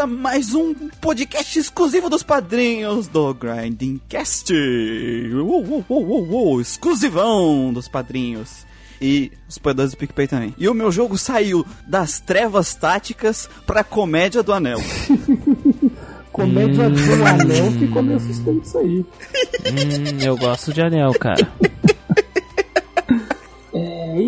a mais um podcast exclusivo dos padrinhos do Grinding Cast. Uou, uou, uou, uou, uou, exclusivão dos padrinhos. E os apoiadores do PicPay também. E o meu jogo saiu das trevas táticas pra comédia do anel. Comédia do anel ficou meio assustante isso aí. Hum, eu gosto de anel, cara.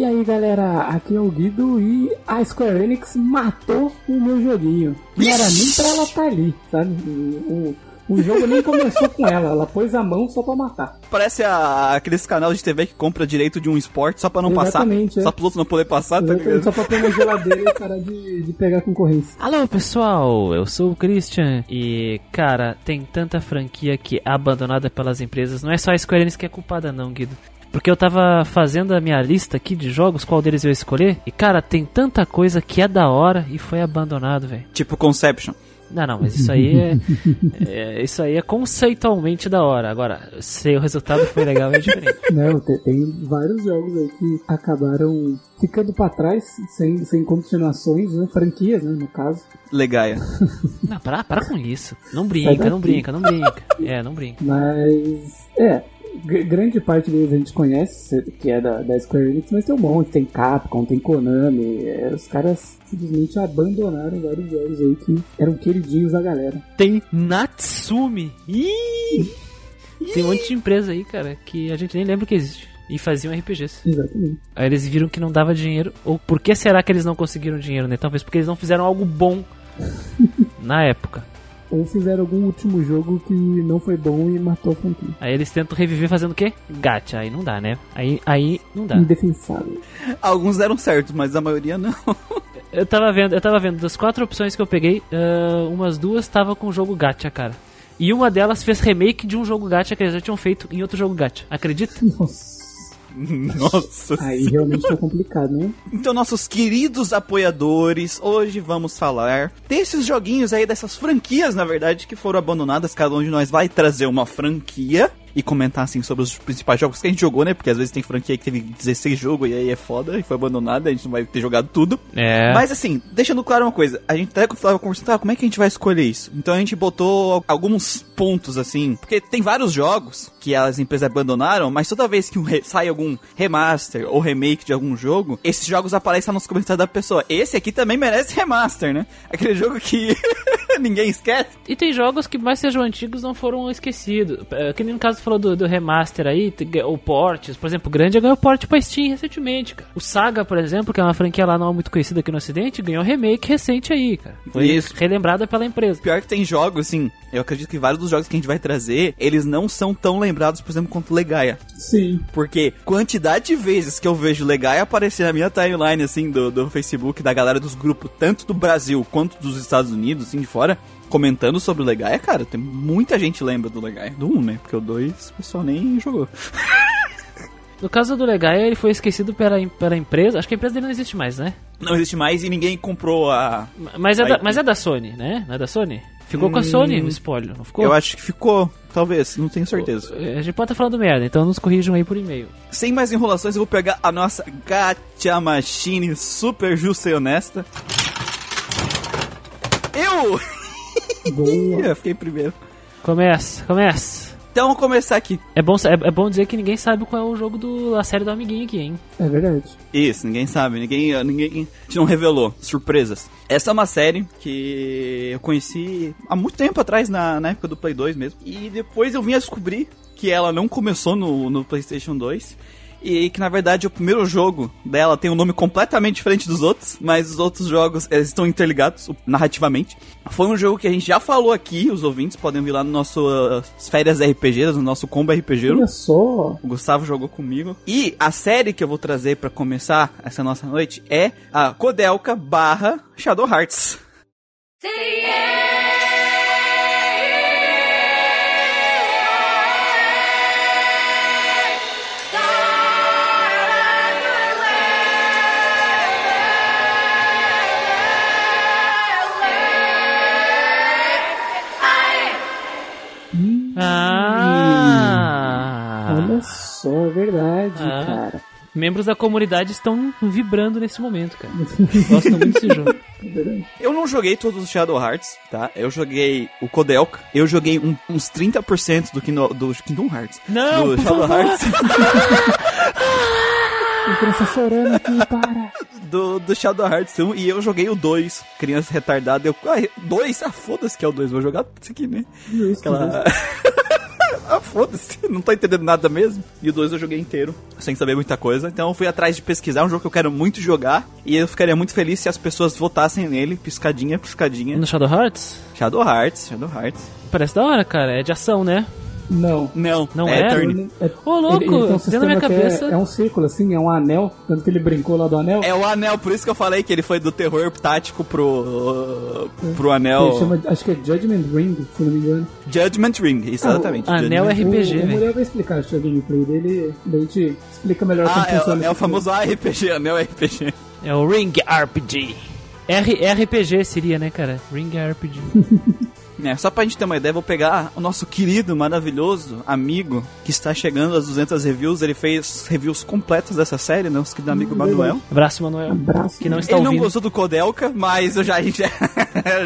E aí galera, aqui é o Guido e a Square Enix matou o meu joguinho. Não era nem pra ela estar ali, sabe? O, o, o jogo nem começou com ela, ela pôs a mão só pra matar. Parece a, aqueles canal de TV que compra direito de um esporte só pra não Exatamente, passar. é. Só pros outros não poder passar, tá Exatamente, ligado? Só pra pôr na geladeira e parar de, de pegar concorrência. Alô, pessoal, eu sou o Christian e, cara, tem tanta franquia que é abandonada pelas empresas. Não é só a Square Enix que é culpada, não, Guido. Porque eu tava fazendo a minha lista aqui de jogos, qual deles eu ia escolher. E, cara, tem tanta coisa que é da hora e foi abandonado, velho. Tipo Conception. Não, não, mas isso aí é, é- Isso aí é conceitualmente da hora. Agora, se o resultado foi legal é diferente. Não, tem, tem vários jogos aí que acabaram ficando pra trás, sem, sem continuações, né? Franquias, né, no caso. Legaia. Não, para, para com isso. Não brinca, não brinca, não brinca. É, não brinca. Mas, é, grande parte deles a gente conhece, que é da, da Square Enix, mas tem um monte, tem Capcom, tem Konami, é, os caras simplesmente abandonaram vários jogos aí que eram queridinhos da galera. Tem Natsumi. Ih! Tem um monte de empresa aí, cara, que a gente nem lembra que existe. E faziam RPGs. Exatamente. Aí eles viram que não dava dinheiro. Ou por que será que eles não conseguiram dinheiro, né? Talvez porque eles não fizeram algo bom na época. Ou fizeram algum último jogo que não foi bom e matou a franquia. Aí eles tentam reviver fazendo o quê? Gacha. Aí não dá, né? Aí, aí não dá. Indefensável. Alguns deram certo, mas a maioria não. Eu tava vendo, eu tava vendo, das quatro opções que eu peguei, ah, umas duas tava com o jogo gacha, cara. E uma delas fez remake de um jogo gacha que eles já tinham feito em outro jogo gacha. Acredita? Nossa. Nossa. Aí realmente foi complicado, né? Então, nossos queridos apoiadores, hoje vamos falar desses joguinhos aí, dessas franquias, na verdade, que foram abandonadas. Cada um de nós vai trazer uma franquia e comentar, assim, sobre os principais jogos que a gente jogou, né? Porque às vezes tem franquia que teve 16 jogos e aí é foda e foi abandonada, a gente não vai ter jogado tudo. É. Mas assim, deixando claro uma coisa, a gente até tava conversando, tá, como é que a gente vai escolher isso? Então a gente botou al- alguns pontos assim, porque tem vários jogos que as empresas abandonaram, mas toda vez que um sai algum remaster ou remake de algum jogo, esses jogos aparecem lá nos comentários da pessoa. Esse aqui também merece remaster, né? Aquele jogo que ninguém esquece. E tem jogos que mais sejam antigos não foram esquecidos. É, Que nem no caso falou do, do remaster aí, ou portes. Por exemplo, o Grande ganhou porte pra Steam recentemente, cara. O Saga, por exemplo, que é uma franquia lá não muito conhecida aqui no ocidente, ganhou remake recente aí, cara. Foi Isso. relembrada pela empresa. Pior que tem jogos, assim, eu acredito que vários dos jogos que a gente vai trazer, eles não são tão lembrados, por exemplo, quanto Legaia. Sim. Porque quantidade de vezes que eu vejo Legaia aparecer na minha timeline, assim, do, do Facebook, da galera dos grupos, tanto do Brasil quanto dos Estados Unidos, assim, de fora, comentando sobre o Legaia, cara, tem muita gente lembra do Legaia. Do 1, né? Porque o 2 o pessoal nem jogou. No caso do Legaia, ele foi esquecido pela, pela empresa. Acho que a empresa dele não existe mais, né? Não existe mais e ninguém comprou a. Mas é, Aí- da, mas é da Sony, né? Não é da Sony? Ficou com a Sony o spoiler, não ficou? Eu acho que ficou, talvez, não tenho certeza. A gente pode estar falando merda, então nos corrijam aí por e-mail. Sem mais enrolações, eu vou pegar a nossa Gacha Machine super justa e honesta. Eu! Boa. Eu fiquei primeiro. Começa, começa. Então vamos começar aqui. É bom, é, é bom dizer que ninguém sabe qual é o jogo do, a série do amiguinho aqui, hein? É verdade. Isso, ninguém sabe, ninguém, ninguém a gente não revelou. Surpresas. Essa é uma série que eu conheci há muito tempo atrás, na, na época do Play 2 mesmo. E depois eu vim a descobrir que ela não começou no, no PlayStation 2. E que na verdade o primeiro jogo dela tem um nome completamente diferente dos outros, mas os outros jogos eles estão interligados narrativamente. Foi um jogo que a gente já falou aqui, os ouvintes podem vir lá no nosso uh, férias RPG, no nosso combo RPG. Olha só. O Gustavo jogou comigo. E a série que eu vou trazer pra começar essa nossa noite é a Codelca barra Shadow Hearts. Ah! Olha só, é verdade, Ah. cara. Membros da comunidade estão vibrando nesse momento, cara. Gostam muito desse jogo. verdade. Eu não joguei todos os Shadow Hearts, tá? Eu joguei o Kodelka, eu joguei um- uns 30% do, Kino, do Kingdom Hearts. Não, do Shadow favor. Hearts. Tem criança chorando aqui, para. Do, do Shadow Hearts 1 e eu joguei o 2, criança retardada. Eu, ah, 2? Ah, foda-se que é o 2, vou jogar isso aqui, né? Justo, Aquela. ah, foda-se, não tô entendendo nada mesmo. E o 2 eu joguei inteiro, sem saber muita coisa. Então eu fui atrás de pesquisar, um jogo que eu quero muito jogar. E eu ficaria muito feliz se as pessoas votassem nele, piscadinha, piscadinha. No Shadow Hearts? Shadow Hearts, Shadow Hearts. Parece da hora, cara. É de ação, né? Não. Não, Não é é? É, Ô, louco, ele, ele tem um dentro da sistema minha que cabeça- é, é um círculo, assim, é um anel. Tanto que ele brincou lá do anel. É o anel, por isso que eu falei que ele foi do terror tático pro. pro anel. Ele chama, acho que é Judgment Ring, se não me engano. Judgment Ring, exatamente. Ah, o anel Judgment é RPG, o, o. Muriel vai explicar acho, a gameplay dele, daí a gente explica melhor como Ah, é, funciona é o esse famoso RPG, anel RPG. É o Ring RPG. R RPG seria, né, cara? Ring RPG. É, só pra gente ter uma ideia, vou pegar o nosso querido, maravilhoso amigo que está chegando às 200 reviews. Ele fez reviews completas dessa série, né? Nosso querido amigo Hum, Manuel. Abraço, Manuel. Abraço. Que não está Ele não ouvindo. gostou do Kodelka, mas eu já, a gente já,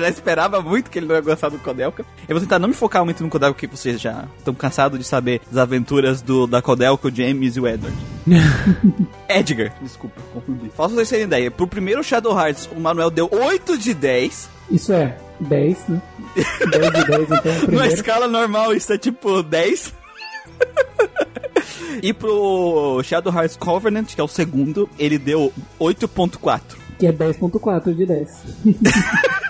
já esperava muito que ele não ia gostar do Kodelka. Eu vou tentar não me focar muito no Kodelka, porque vocês já estão cansados de saber das aventuras do, da Kodelka, o James e o Edward. Edgar, desculpa, confundi. Pra vocês terem ideia, pro primeiro Shadow Hearts, o Manuel deu 8 de 10. Isso é 10, né? 10 de 10, então, primeiro. escala normal, isso é tipo 10. e pro Shadow Hearts Covenant, que é o segundo, ele deu 8.4. Que é 10.4 de 10.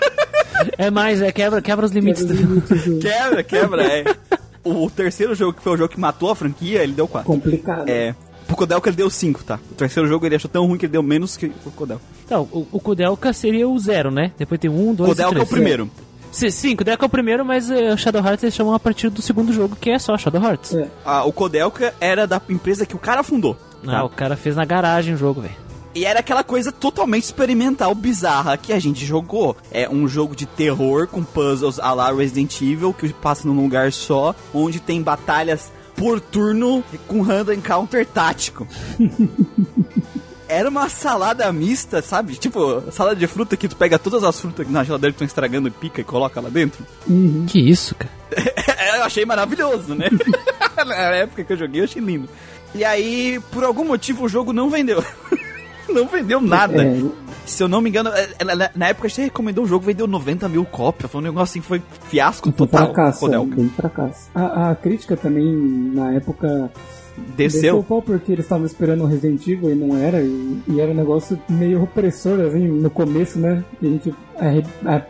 É mais, é quebra, quebra os limites. Quebra os limites do- Quebra, quebra, é. O terceiro jogo, que foi o jogo que matou a franquia, ele deu 4. Complicado. É. Kodelka ele deu 5, tá? O terceiro jogo ele achou tão ruim que ele deu menos que o Kodelka. Então, o, o Kudelka seria o zero, né? Depois tem um, dois, Kodelka é três. o primeiro. Sim, sim, Kudelka é o primeiro, mas o Shadow Hearts eles chamam a partir do segundo jogo, que é só Shadow Hearts. É. Ah, o Kodelka era da empresa que o cara fundou. Ah, o cara fez na garagem o jogo, velho. E era aquela coisa totalmente experimental, bizarra que a gente jogou. É um jogo de terror com puzzles a la Resident Evil, que passa num lugar só, onde tem batalhas por turno com random encounter tático. Era uma salada mista, sabe? Tipo, salada de fruta que tu pega todas as frutas na geladeira que estão estragando e pica e coloca lá dentro. Que isso, cara? eu achei maravilhoso, né? Na época que eu joguei, eu achei lindo. E aí, por algum motivo, o jogo não vendeu. não vendeu nada. É, Se eu não me engano, é, é, na- época você recomendou o jogo, vendeu 90 mil cópias. Foi um negócio assim, foi fiasco foi total. fracasso, é, bem fracasso. A, a crítica também, na época, desceu o Desceu. pau porque eles estavam esperando o Resident Evil e não era, e, e era um negócio meio opressor, assim, no começo, né? Que a gente a-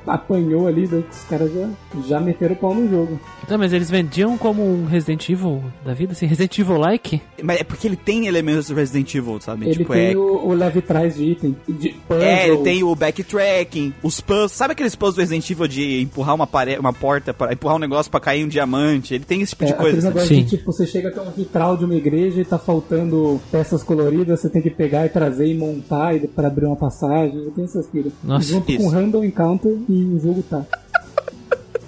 apanhou ali, daí os caras já, já meteram o pau no jogo. Tá, mas eles vendiam como um Resident Evil da vida, assim, Resident Evil-like? Mas é porque ele tem elementos do Resident Evil, sabe? Ele tipo, tem é. o, o leve trás de item, de puzzle. É, ele tem o backtracking, os puzzles. Sabe aqueles puzzles do Resident Evil de empurrar uma, pare... uma porta, para empurrar um negócio pra cair um diamante? Ele tem esse tipo É, de coisa. negócio Sim. de tipo, você chega até um vitral de uma igreja e tá faltando peças coloridas, você tem que pegar e trazer e montar e, pra abrir uma passagem, tem essas coisas. Nossa, Junto isso. com Random Encounter e o jogo tá.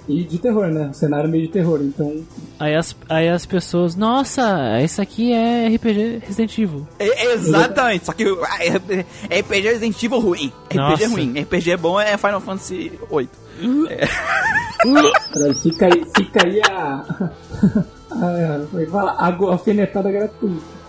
E de terror, né? O cenário meio de terror, então. Aí as, aí as pessoas, nossa, esse aqui é RPG Resident Evil. É, exatamente, só que ah, é, é RPG Resident Evil ruim. RPG Nossa. é ruim. RPG bom é Final Fantasy VIII. Cara, fica aí, fica aí a. a, como é que fala? A alfinetada gratuita.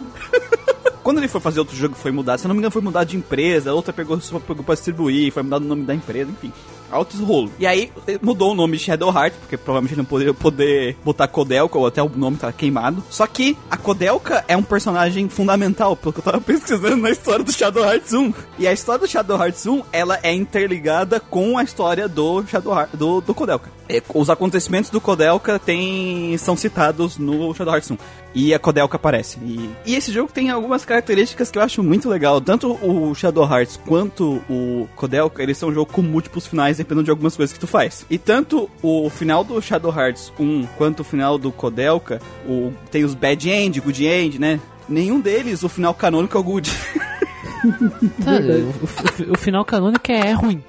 Quando ele foi fazer outro jogo, foi mudado. Se não me engano, foi mudado de empresa. Outra pegou, pegou pra distribuir. Foi mudado o nome da empresa, enfim. Altos rolo. E aí, mudou o nome de Shadow Heart, porque provavelmente não poderia poder botar Kodelka, ou até o nome tá queimado. Só que a Kodelka é um personagem fundamental, pelo que eu tava pesquisando na história do Shadow Hearts 1. E a história do Shadow Hearts 1, ela é interligada com a história do Shadow Heart, do, do Kodelka. É, os acontecimentos do Kodelka tem, são citados no Shadow Hearts 1. E a Kodelka aparece. E, e esse jogo tem algumas características que eu acho muito legal. Tanto o Shadow Hearts quanto o Kodelka, eles são um jogo com múltiplos finais, dependendo de algumas coisas que tu faz. E tanto o final do Shadow Hearts 1 quanto o final do Kodelka, o, tem os Bad End, Good End, né? Nenhum deles, o final canônico é o Good. Tá, o, o- o final canônico é, é ruim.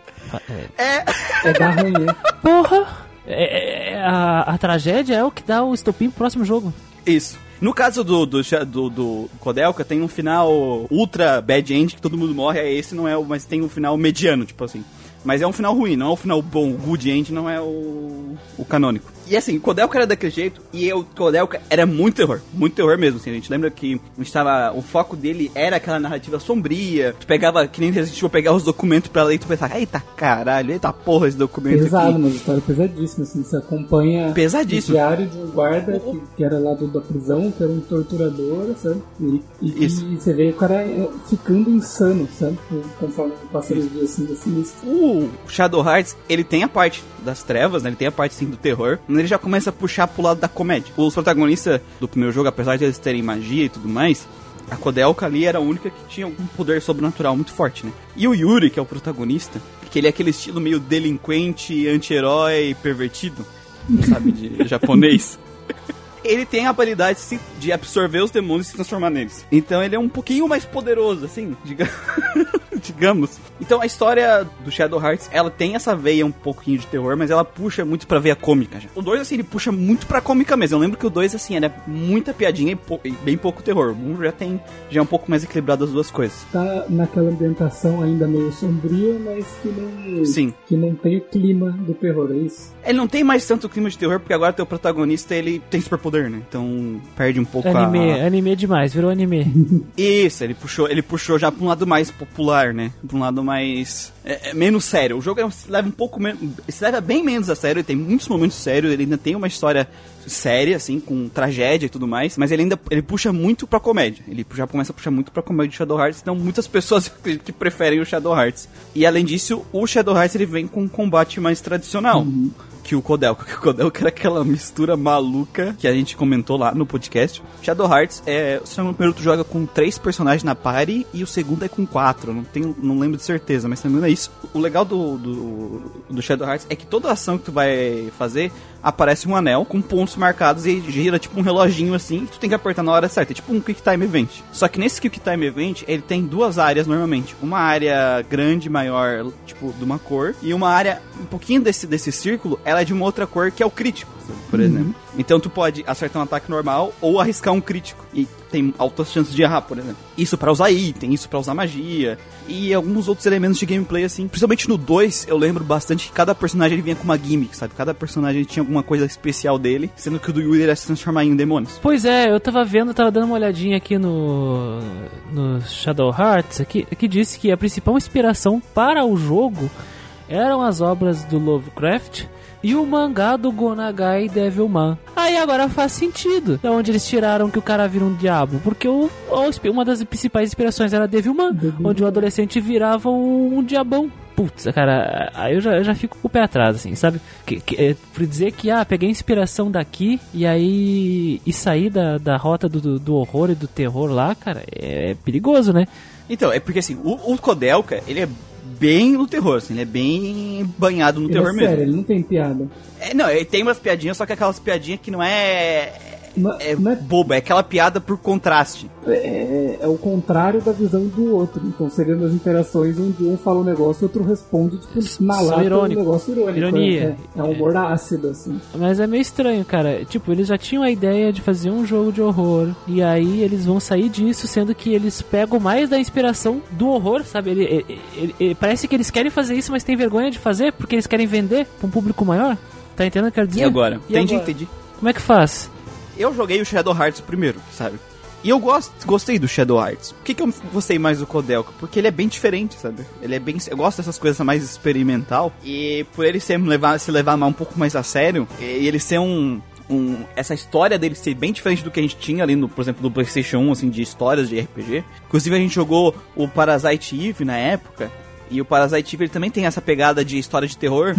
É, É dar ruim, né? porra! É- é- a, a tragédia é o que dá o estopim pro próximo jogo. Isso. No caso do, do, do, do Kodelka, tem um final ultra bad end que todo mundo morre. Aí Esse não é o, mas tem um final mediano, tipo assim. Mas é um final ruim, não é um final bom. O good end não é o, o canônico. E assim, Kodelka era daquele jeito, e o Kodelka era muito terror, muito terror mesmo, assim, a gente lembra que estava, o foco dele era aquela narrativa sombria, tu pegava, que nem a gente pegar os documentos pra ler e tu pensava, eita caralho, eita porra esse documento Pesado, aqui. uma história pesadíssima, assim, você acompanha Pesadíssimo. o diário de um guarda que, que era lá do, da prisão, que era um torturador, sabe? E, e, e você vê o cara é, ficando insano, sabe? Conforme passa os dias assim, assim. O Shadow Hearts, ele tem a parte das trevas, né? Ele tem a parte sim do terror, mas ele já começa a puxar pro lado da comédia. Os protagonistas do primeiro jogo, apesar de eles terem magia e tudo mais, a Kodelka ali era a única que tinha algum poder sobrenatural muito forte, né? E o Yuri, que é o protagonista, que ele é aquele estilo meio delinquente, anti-herói, pervertido, sabe, de japonês. Ele tem a habilidade de absorver os demônios e se transformar neles. Então ele é um pouquinho mais poderoso, assim, diga... digamos. Então a história do Shadow Hearts, ela tem essa veia um pouquinho de terror, mas ela puxa muito pra veia cômica já. O 2, assim, ele puxa muito pra cômica mesmo. Eu lembro que o 2, assim, era muita piadinha e, pou- e bem pouco terror. O 1 já tem, já é um pouco mais equilibrado as duas coisas. Tá naquela ambientação ainda meio sombria, mas que não, Sim. que não tem o clima do terror, é isso? Ele não tem mais tanto clima de terror, porque agora teu protagonista, ele tem superpoder, né? Então perde um pouco Anime, a... anime demais, virou anime. Isso, ele puxou, ele puxou já pra um lado mais popular, né? Pra um lado mais. é, é, menos sério. O jogo é se leva um pouco menos. Se leva bem menos a sério, ele tem muitos momentos sérios, ele ainda tem uma história séria, assim, com tragédia e tudo mais, mas ele ainda ele puxa muito pra comédia. Ele já começa a puxar muito pra comédia de Shadow Hearts, então muitas pessoas que preferem o Shadow Hearts. E além disso, o Shadow Hearts ele vem com um combate mais tradicional que o Kodelka. Que o Kodelka era aquela mistura maluca que a gente comentou lá no podcast. Shadow Hearts é. Se não me engano, tu joga com três personagens na party e o segundo é com quatro. Não, tenho, não lembro de certeza, mas se não me engano é isso. O legal do, do, do Shadow Hearts é que toda ação que tu vai fazer aparece um anel com pontos marcados e gira tipo um reloginho assim, que tu tem que apertar na hora certa, é tipo um Quick Time Event. Só que nesse Quick Time Event, ele tem duas áreas normalmente. Uma área grande, maior, tipo, de uma cor, e uma área um pouquinho desse, desse círculo, ela é de uma outra cor que é o crítico, por exemplo. Então tu pode acertar um ataque normal ou arriscar um crítico. E tem altas chances de errar, por exemplo. Isso pra usar item, isso pra usar magia. E alguns outros elementos de gameplay, assim. Principalmente no 2, eu lembro bastante que cada personagem ele vinha com uma gimmick, sabe? Cada personagem tinha alguma coisa especial dele, sendo que o do Yuri era se transformar em demônios. Pois é, eu tava vendo, tava dando uma olhadinha aqui no, no Shadow Hearts, aqui, que disse que a principal inspiração para o jogo eram as obras do Lovecraft e o mangá do Gonagai Devilman. Aí agora faz sentido. Da onde eles tiraram que o cara vira um diabo. Porque o, o- uma das principais inspirações era Devilman, Devilman. onde o adolescente virava um, um diabão. Putz, cara, aí eu já, eu já fico com o pé atrás, assim, sabe? Que, que, é, por dizer que, ah, peguei inspiração daqui e aí. e sair da, da rota do, do, horror e do terror lá, cara, é perigoso, né? Então, é porque assim, o, o Kodelka, ele é bem no terror, assim, ele é bem banhado no Ele terror é mesmo. sério, ele não tem piada. É, não, ele tem umas piadinhas, só que aquelas piadinhas que não é. Não, É não é, boba, é aquela piada por contraste. é, é o contrário da visão do outro. Então seriam as interações onde um fala um negócio e outro responde, tipo, na São lata irônico. um negócio irônico. Ironia. É, é um humor ácido, assim. Mas é meio estranho, cara. Tipo, eles já tinham a ideia de fazer um jogo de horror. E aí eles vão sair disso, sendo que eles pegam mais da inspiração do horror, sabe? Ele, ele- ele- ele- parece que eles querem fazer isso, mas tem vergonha de fazer porque eles querem vender pra um público maior. Tá entendendo o que eu quero dizer? E agora? E entendi, agora? entendi. Como é que faz? Eu joguei o Shadow Hearts primeiro, sabe? E eu gosto, gostei do Shadow Hearts. Por que, que eu gostei mais do Kodelka? Porque ele é bem diferente, sabe? Ele é bem. Eu gosto dessas coisas mais experimental. E por ele ser, levar, se levar um pouco mais a sério, e ele ser um. Um, essa história dele ser bem diferente do que a gente tinha ali no, por exemplo, no PlayStation 1, assim, de histórias de RPG. Inclusive a gente jogou o Parasite Eve na época. E o Parasite Eve também tem essa pegada de história de terror.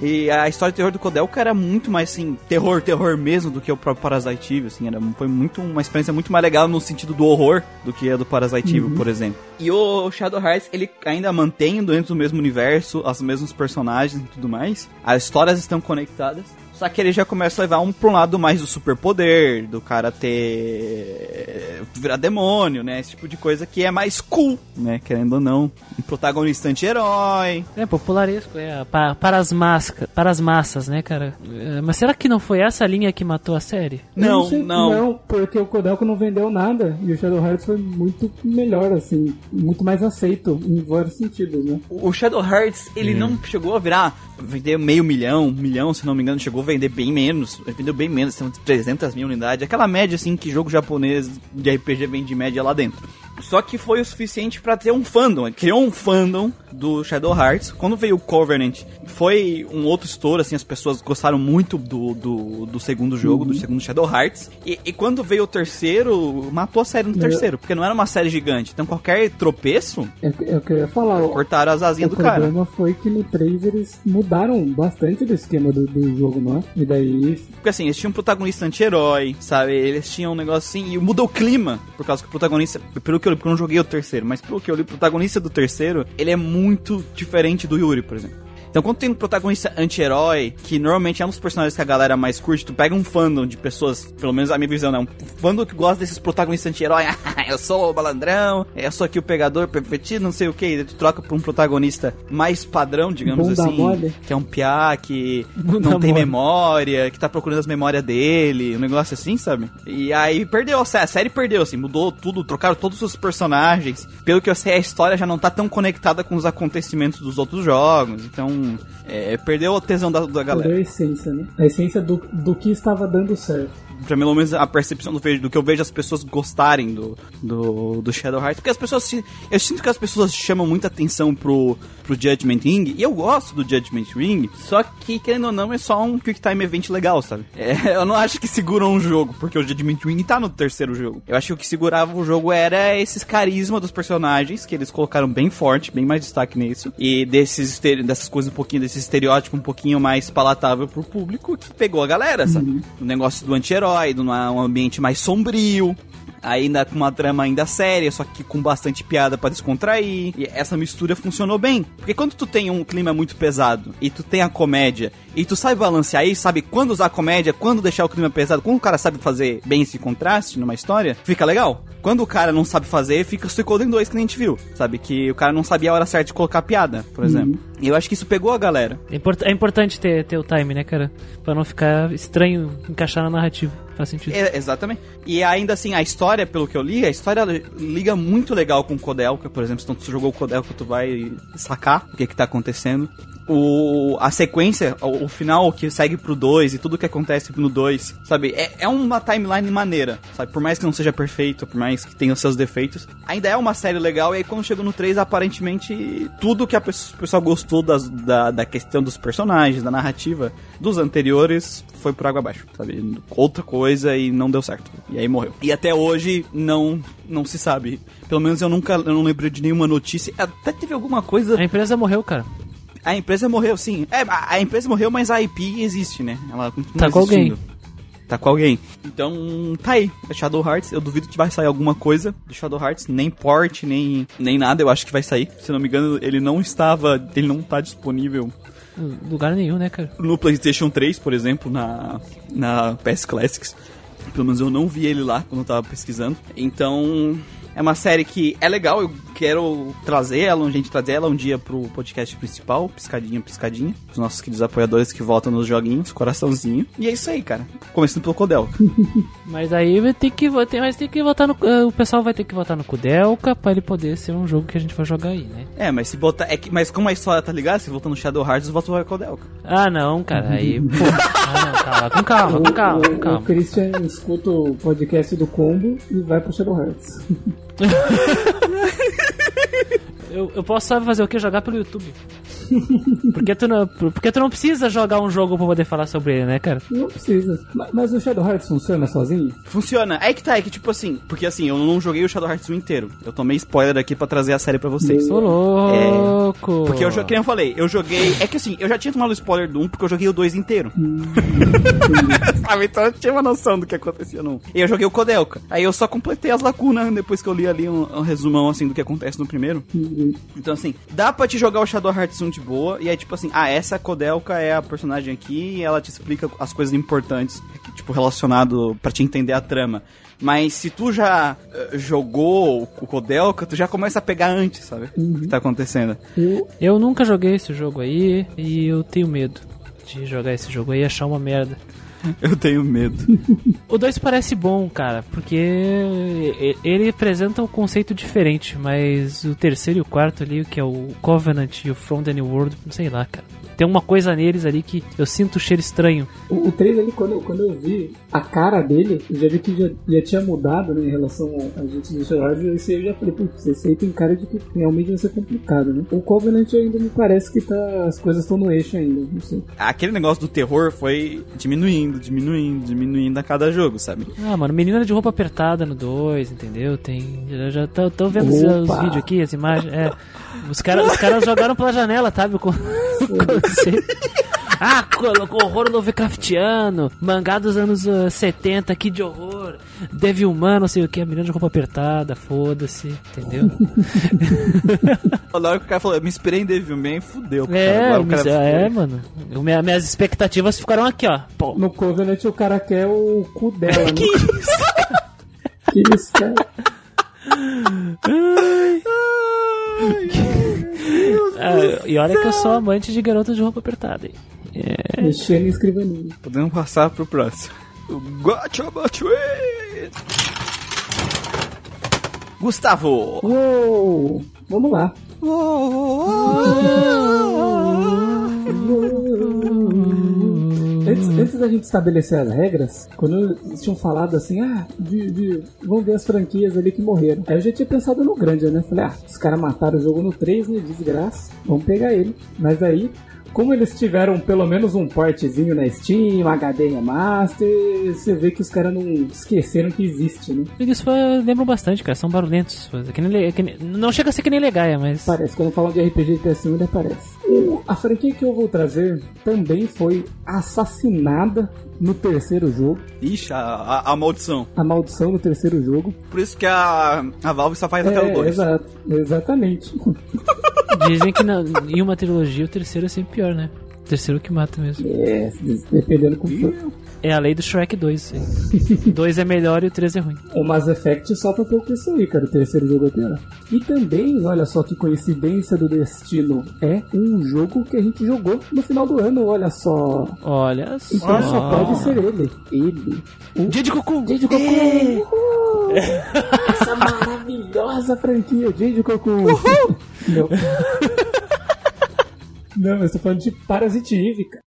E a história de terror do Kodelka era muito mais assim, terror, terror mesmo do que o próprio Parasite Eve, assim, era, foi muito uma experiência muito mais legal no sentido do horror do que a do Parasite Eve, por exemplo. E o Shadow Hearts, ele ainda mantém dentro do mesmo universo, os mesmos personagens e tudo mais. As histórias estão conectadas. Só que ele já começa a levar um pra um lado mais do superpoder, do cara ter. virar demônio, né? Esse tipo de coisa que é mais cool, né? Querendo ou não. Um protagonista anti-herói. É popularesco, é. pa- para, as masca, para as massas, né, cara? É, Mas será que não foi essa linha que matou a série? Não, sei- não. Não, porque o Kodelko não vendeu nada e o Shadow Hearts foi muito melhor, assim, muito mais aceito em vários sentidos, né? O Shadow Hearts, ele não chegou a virar, vender meio milhão, um milhão, se não me engano, chegou a vender bem menos, vendeu bem menos, são 300 mil unidades, aquela média assim que jogo japonês de RPG vende média lá dentro. Só que foi o suficiente pra ter um fandom, criou um fandom do Shadow Hearts. Quando veio o Covenant, foi um outro estouro, assim, as pessoas gostaram muito do, do, do segundo jogo, do segundo Shadow Hearts. E, e quando veio o terceiro, matou a série no terceiro, porque não era uma série gigante. Então qualquer tropeço, É, o o que eu ia falar. O, cortaram as asinhas o do cara. problema foi que no 3 eles mudaram bastante do esquema do, do jogo, não é? E daí Porque assim, eles tinham um protagonista anti-herói, sabe? Eles tinham um negócio assim, e mudou o clima, por causa que o protagonista, pelo que eu li, porque eu não joguei o terceiro, mas pelo que eu li, o protagonista do terceiro, ele é muito diferente do Yuri, por exemplo. Então, quando tem um protagonista anti-herói, que normalmente é um dos personagens que a galera mais curte, tu pega um fandom de pessoas, pelo menos a minha visão, né? Um fandom que gosta desses protagonistas anti-herói. eu sou o balandrão, eu sou aqui o pegador perfeito, não sei o que. Daí tu troca pra um protagonista mais padrão, digamos Bunda assim. mole. Que é um piá que Bunda não tem mole. memória, que tá procurando as memórias dele, um negócio assim, sabe? E aí perdeu, a série perdeu, assim, mudou tudo, trocaram todos os personagens. Pelo que eu sei, a história já não tá tão conectada com os acontecimentos dos outros jogos, então é, perdeu a tesão da, da perdeu galera. a essência, né? A essência do, do que estava dando certo. Pelo menos a percepção do, do que eu vejo as pessoas gostarem do, do, do Shadow Hearts. Porque as pessoas. Eu sinto que as pessoas chamam muita atenção pro, pro Judgment Ring. E eu gosto do Judgment Ring. Só que, querendo ou não, é só um Quick Time Event legal, sabe? É, eu não acho que seguram um jogo. Porque o Judgment Ring tá no terceiro jogo. Eu acho que o que segurava o jogo era esses carisma dos personagens. Que eles colocaram bem forte, bem mais destaque nisso. E desses, dessas coisas um pouquinho, desse estereótipo um pouquinho mais palatável pro público. Que pegou a galera, sabe? O negócio do anti-herói, de uma- um ambiente mais sombrio. Ainda com uma trama ainda séria, só que com bastante piada pra descontrair. E essa mistura funcionou bem. Porque quando tu tem um clima muito pesado e tu tem a comédia e tu sabe balancear isso, sabe quando usar a comédia, quando deixar o clima pesado, quando o cara sabe fazer bem esse contraste numa história, fica legal. Quando o cara não sabe fazer, fica o Suicoden 2 que nem a gente viu. Sabe? Que o cara não sabia a hora certa de colocar piada, por exemplo. E eu acho que isso pegou a galera. É, import- é importante ter, ter o time, né, cara? Pra não ficar estranho encaixar na narrativa. Faz sentido. É, exatamente. E ainda assim, a história, pelo que eu li, a história liga muito legal com o Kodelka, por exemplo. Se tu jogou o Kodelka, tu vai sacar o que que tá acontecendo. O, a sequência, o, o final que segue pro 2 e tudo que acontece no 2, sabe? É, é uma timeline maneira, sabe? Por mais que não seja perfeito, por mais que tenha os seus defeitos, ainda é uma série legal. E aí quando chega no 3, aparentemente, tudo que a pessoa, gostou das- da, da questão dos personagens, da narrativa dos anteriores, foi por água abaixo, sabe? Outra coisa e não deu certo. E aí morreu. E até hoje não não se sabe. Pelo menos eu nunca eu não lembro de nenhuma notícia. Até teve alguma coisa. A empresa morreu, cara. A empresa morreu, sim. É, a, empresa morreu, mas a IP existe, né? Ela continua Tá com alguém. Tá com alguém. Então, tá aí. É Shadow Hearts. Eu duvido que vai sair alguma coisa de Shadow Hearts. Nem port, nem, nem nada. Eu acho que vai sair. Se não me engano, ele não estava. Ele não tá disponível Lugar nenhum, né, cara? no PlayStation 3, por exemplo, na, na PS Classics. Pelo menos eu não vi ele lá quando eu tava pesquisando. Então, é uma série que é legal, eu quero trazer ela, a gente trazer ela um dia pro podcast principal, piscadinha, piscadinha. Os nossos queridos apoiadores que voltam nos joguinhos, coraçãozinho. E é isso aí, cara. Começando pelo Codel. Mas aí vai ter que votar, mas tem que votar no. eh, O pessoal vai ter que votar no Kudelka pra ele poder ser um jogo que a gente vai jogar aí, né? É, mas se botar. É que, mas como a história tá ligada, se voltar no Shadow Hearts, volta pro Codel. Ah, não, cara. Aí, pô. Ah, não, calma, com calma, com calma, o, com o, o calma. Christian escuta o podcast do Combo e vai pro Shadow Hearts. Eu, eu posso sabe fazer o que? Jogar pelo YouTube. Porque tu, não, porque tu não precisa jogar um jogo pra poder falar sobre ele, né, cara? Não precisa. Ma- Mas o Shadow Hearts funciona sozinho? Funciona. É que tá, é que tipo assim. Porque assim, eu não joguei o Shadow Hearts 1 inteiro. Eu tomei spoiler aqui pra trazer a série pra vocês. Ô, louco. Porque eu, jo- que nem eu falei, eu joguei. É que assim, eu já tinha tomado o spoiler do 1 porque eu joguei o 2 inteiro. Sabe? Então eu tinha uma noção do que acontecia no 1. E eu joguei o Kodelka. Aí eu só completei as lacunas depois que eu li ali um, um resumão assim do que acontece no primeiro. Então assim, dá pra te jogar o Shadow Hearts 1 de boa. E aí, tipo assim, ah, essa Kodelka é a personagem aqui e ela te explica as coisas importantes, tipo, relacionado para te entender a trama. Mas se tu já uh, jogou o Kodelka, tu já começa a pegar antes, sabe? Uhum. O que tá acontecendo. Eu... eu nunca joguei esse jogo aí e eu tenho medo de jogar esse jogo aí e achar uma merda. Eu tenho medo. o 2 parece bom, cara, porque ele apresenta um conceito diferente, mas o terceiro e o quarto ali, que é o Covenant e o From the New World, sei lá, cara tem uma coisa neles ali que eu sinto o cheiro estranho. O, o 3 ali, quando, quando eu vi a cara dele, eu já vi que já, já tinha mudado né, em relação a, gente do Gerard. Esse aí eu já falei, putz, esse aí tem cara de que realmente vai ser complicado, né? O Covenant ainda me parece que tá, as coisas estão no eixo ainda, não sei. Aquele negócio do terror foi diminuindo, diminuindo, diminuindo a cada jogo, sabe? Ah, mano, menina de roupa apertada no 2, entendeu? Tem. Já, já tô, tô vendo os, os, vídeos aqui, as imagens. É. Os caras os cara jogaram pela janela, sabe? Com, ah, colocou horror Lovecraftiano, mangá dos anos uh, ah, 70, que de horror. Devil Man, não sei o que, a menina de roupa apertada, foda-se, entendeu? Na hora que o cara falou, eu me inspirei em Devil Man, fudeu. É, cara. cara é, mano. Minha, minhas expectativas ficaram aqui, ó. Pô. No Covenant o cara quer o cu dela, né? que isso? que isso, cara? Ai. Ah, e olha que eu sou amante de garotas de roupa apertada. É... Mexendo em escrivaninho. Podemos passar pro próximo. Gotcha Gustavo! Uou! Vamos lá. Antes, antes, da gente estabelecer as regras, quando eles tinham falado assim, ah, de, de, vamos ver as franquias ali que morreram. Aí eu já tinha pensado no grande, né? Falei, ah, os caras mataram o jogo no 3, né? Desgraça, vamos pegar ele. Mas aí como eles tiveram pelo menos um portezinho na Steam, HD remaster, você vê que os caras não esqueceram que existe, né? Eles lembram bastante, cara, são barulhentos. É que nem, é que nem, não chega a ser que nem Legaia, mas. Parece, quando falam de RPG de PS1 ainda parece. A franquia que eu vou trazer também foi assassinada no terceiro jogo. Ixi, a, a, a, maldição. A maldição no terceiro jogo. Por isso que a, a Valve só faz é, até o 2. Exato, exatamente. Dizem que na, em uma trilogia o terceiro é sempre pior, né? O terceiro que mata mesmo. É, dependendo como for. É a lei do Shrek 2. 2 é melhor e o 3 é ruim. O Mass Effect só pra pouco isso aí, cara. O terceiro jogo é pior. E também, olha só que coincidência do destino. É um jogo que a gente jogou no final do ano, olha só. Olha só. Então só pode ser ele. Ele. O Dia de Cocu. Dia de Cocu. É. Essa maravilhosa franquia, Dia de Cocu. Uhul. Não. Não, eu tô falando de Parasite Eve, cara.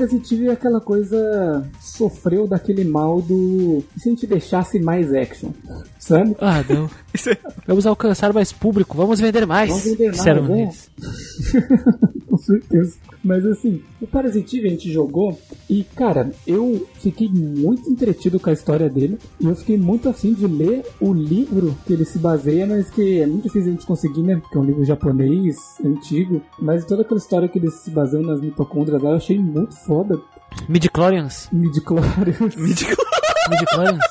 Resident é aquela coisa sofreu daquele mal do e se a gente deixasse mais action, sabe? Ah, não. Vamos alcançar mais público, vamos vender mais. Vamos vender mais, é. Com certeza. Mas assim, o Parasitive a gente jogou e, cara, eu fiquei muito entretido com a história dele e eu fiquei muito afim de ler o livro que ele se baseia, mas que é muito difícil a gente conseguir, né? Porque é um livro japonês, antigo. Mas toda aquela história que eles se baseiam nas mitocôndrias eu achei muito foda. Midichlorians? Midichlorians. Midichlorians?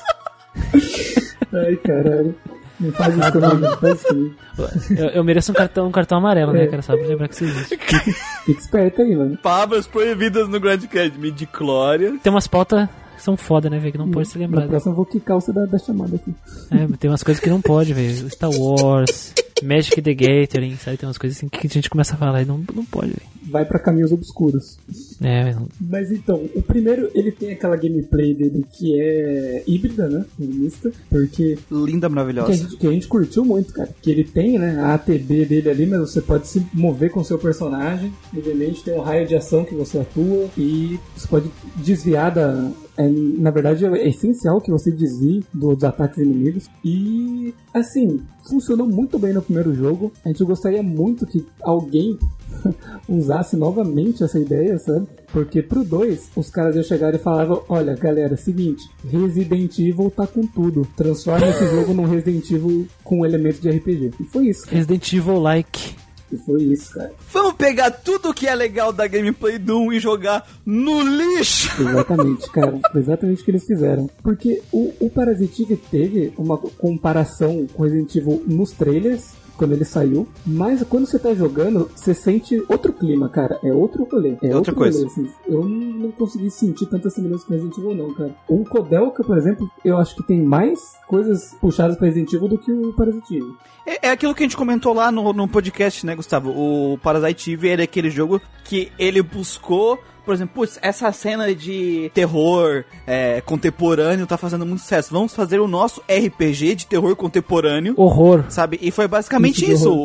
Ai, caralho. Não faz isso comigo, não faz isso Eu, eu mereço um cartão, um cartão amarelo, né, é. né, cara? Só pra lembrar que você existe. Fica esperto aí, mano. Palavras proibidas no Grand Canyon. Midichlorian. Tem umas pautas são foda, né, velho? Que não pode ser lembrado. Na próxima eu vou quicar você da, da chamada aqui. É, tem umas coisas que não pode, velho. Star Wars, Magic the Gathering, sabe? Tem umas coisas assim que a gente começa a falar e não, não pode, velho. Vai pra caminhos obscuros. É, Mas então, o primeiro, ele tem aquela gameplay dele que é híbrida, né? Mista, porque... Linda, maravilhosa. Que a, gente, que a gente curtiu muito, cara. Que ele tem, né, a ATB dele ali, mas você pode se mover com o seu personagem. Obviamente tem um raio de ação que você atua e você pode desviar da É, na verdade, é essencial que você desvie dos ataques inimigos. E, assim, funcionou muito bem no primeiro jogo. A gente gostaria muito que alguém usasse novamente essa ideia, sabe? Porque pro 2, os caras iam chegar e falavam: Olha, galera, seguinte, Resident Evil tá com tudo. Transforma esse jogo num Resident Evil com um elemento de RPG. E foi isso. Resident Evil like. E foi isso, cara. Vamos pegar tudo que é legal da gameplay do 1 e jogar no lixo! Exatamente, cara. Foi exatamente o que eles fizeram. Porque o, o Parasitic teve uma comparação com Resident Evil nos trailers, quando ele saiu. Mas quando você tá jogando, você sente outro clima, cara. É outro rolê. É outra outro coisa. Rolê, assim. Eu não, consegui sentir tanta semelhança com Resident Evil, não, cara. O Kodelka, por exemplo, eu acho que tem mais coisas puxadas pra Resident Evil do que o Parasite Eve. É, é aquilo que a gente comentou lá no, no podcast, né, Gustavo? O Parasite Eve era aquele jogo que ele buscou por exemplo, putz, essa cena de terror é, contemporâneo tá fazendo muito sucesso. Vamos fazer o nosso RPG de terror contemporâneo. Horror. Sabe? E foi basicamente Isso de isso, o,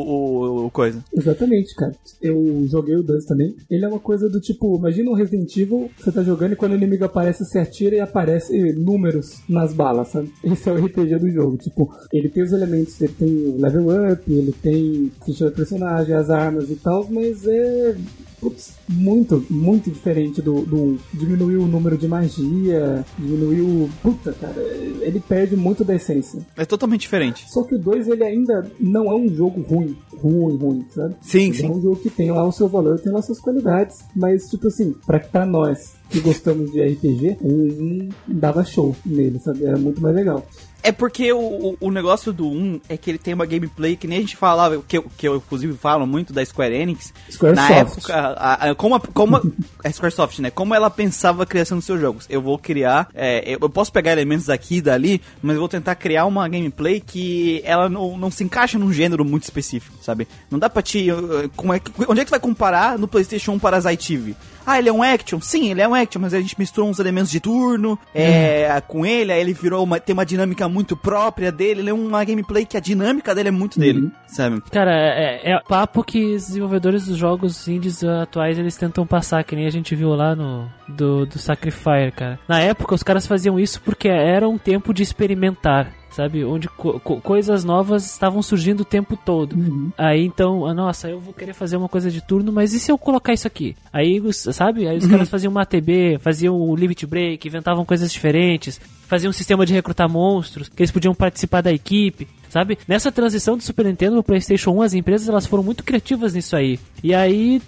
o- o coisa. Exatamente, cara. Eu joguei o 2 também. Ele é uma coisa do tipo, imagina um Resident Evil, você tá jogando e quando o inimigo aparece, você atira e aparece números nas balas, sabe? Esse é o RPG do jogo. Tipo, ele tem os elementos, ele tem o level up, ele tem ficha do personagem, as armas e tal, mas é. Muito, muito diferente do, do 1. Diminuiu o número de magia, diminuiu. Puta, cara, ele perde muito da essência. É totalmente diferente. Só que o 2 ele ainda não é um jogo ruim, ruim, ruim, sabe? Sim, Ele sim. É um jogo que tem lá o seu valor, tem lá suas qualidades, mas tipo assim, pra, pra nós que gostamos de RPG, o 1 dava show nele, sabe? Era muito mais legal. É porque o, o, negócio do 1 é que ele tem uma gameplay que nem a gente falava, que, eu- que eu inclusive falo muito da Square Enix. Square na Soft. época, a, a- como, a, como a, a Squaresoft, né? Como ela pensava a criação dos seus jogos. Eu vou criar, é, eu, eu posso pegar elementos daqui e dali, mas eu vou tentar criar uma gameplay que ela não, não se encaixa num gênero muito específico, sabe? Não dá pra te. Como é, onde é que tu vai comparar no PlayStation 1 para Eve? Ah, ele é um action? Sim, ele é um action, mas a gente misturou uns elementos de turno é, com ele, aí ele virou uma, tem uma dinâmica muito própria dele, ele é uma gameplay que a dinâmica dele é muito dele, sabe? Cara, é, é papo que os desenvolvedores dos jogos indies atuais eles tentam passar, que nem a gente viu lá no do, do Sacrifier, cara. Na época os caras faziam isso porque era um tempo de experimentar. Sabe, onde co- co- coisas novas estavam surgindo o tempo todo. Aí então, ah, nossa, eu vou querer fazer uma coisa de turno, mas e se eu colocar isso aqui? Aí, os- sabe, aí os caras faziam uma ATB, faziam o Limit Break, inventavam coisas diferentes, faziam um sistema de recrutar monstros, que eles podiam participar da equipe sabe? Nessa transição do Super Nintendo pro PlayStation 1, as empresas elas foram muito criativas nisso aí. E aí,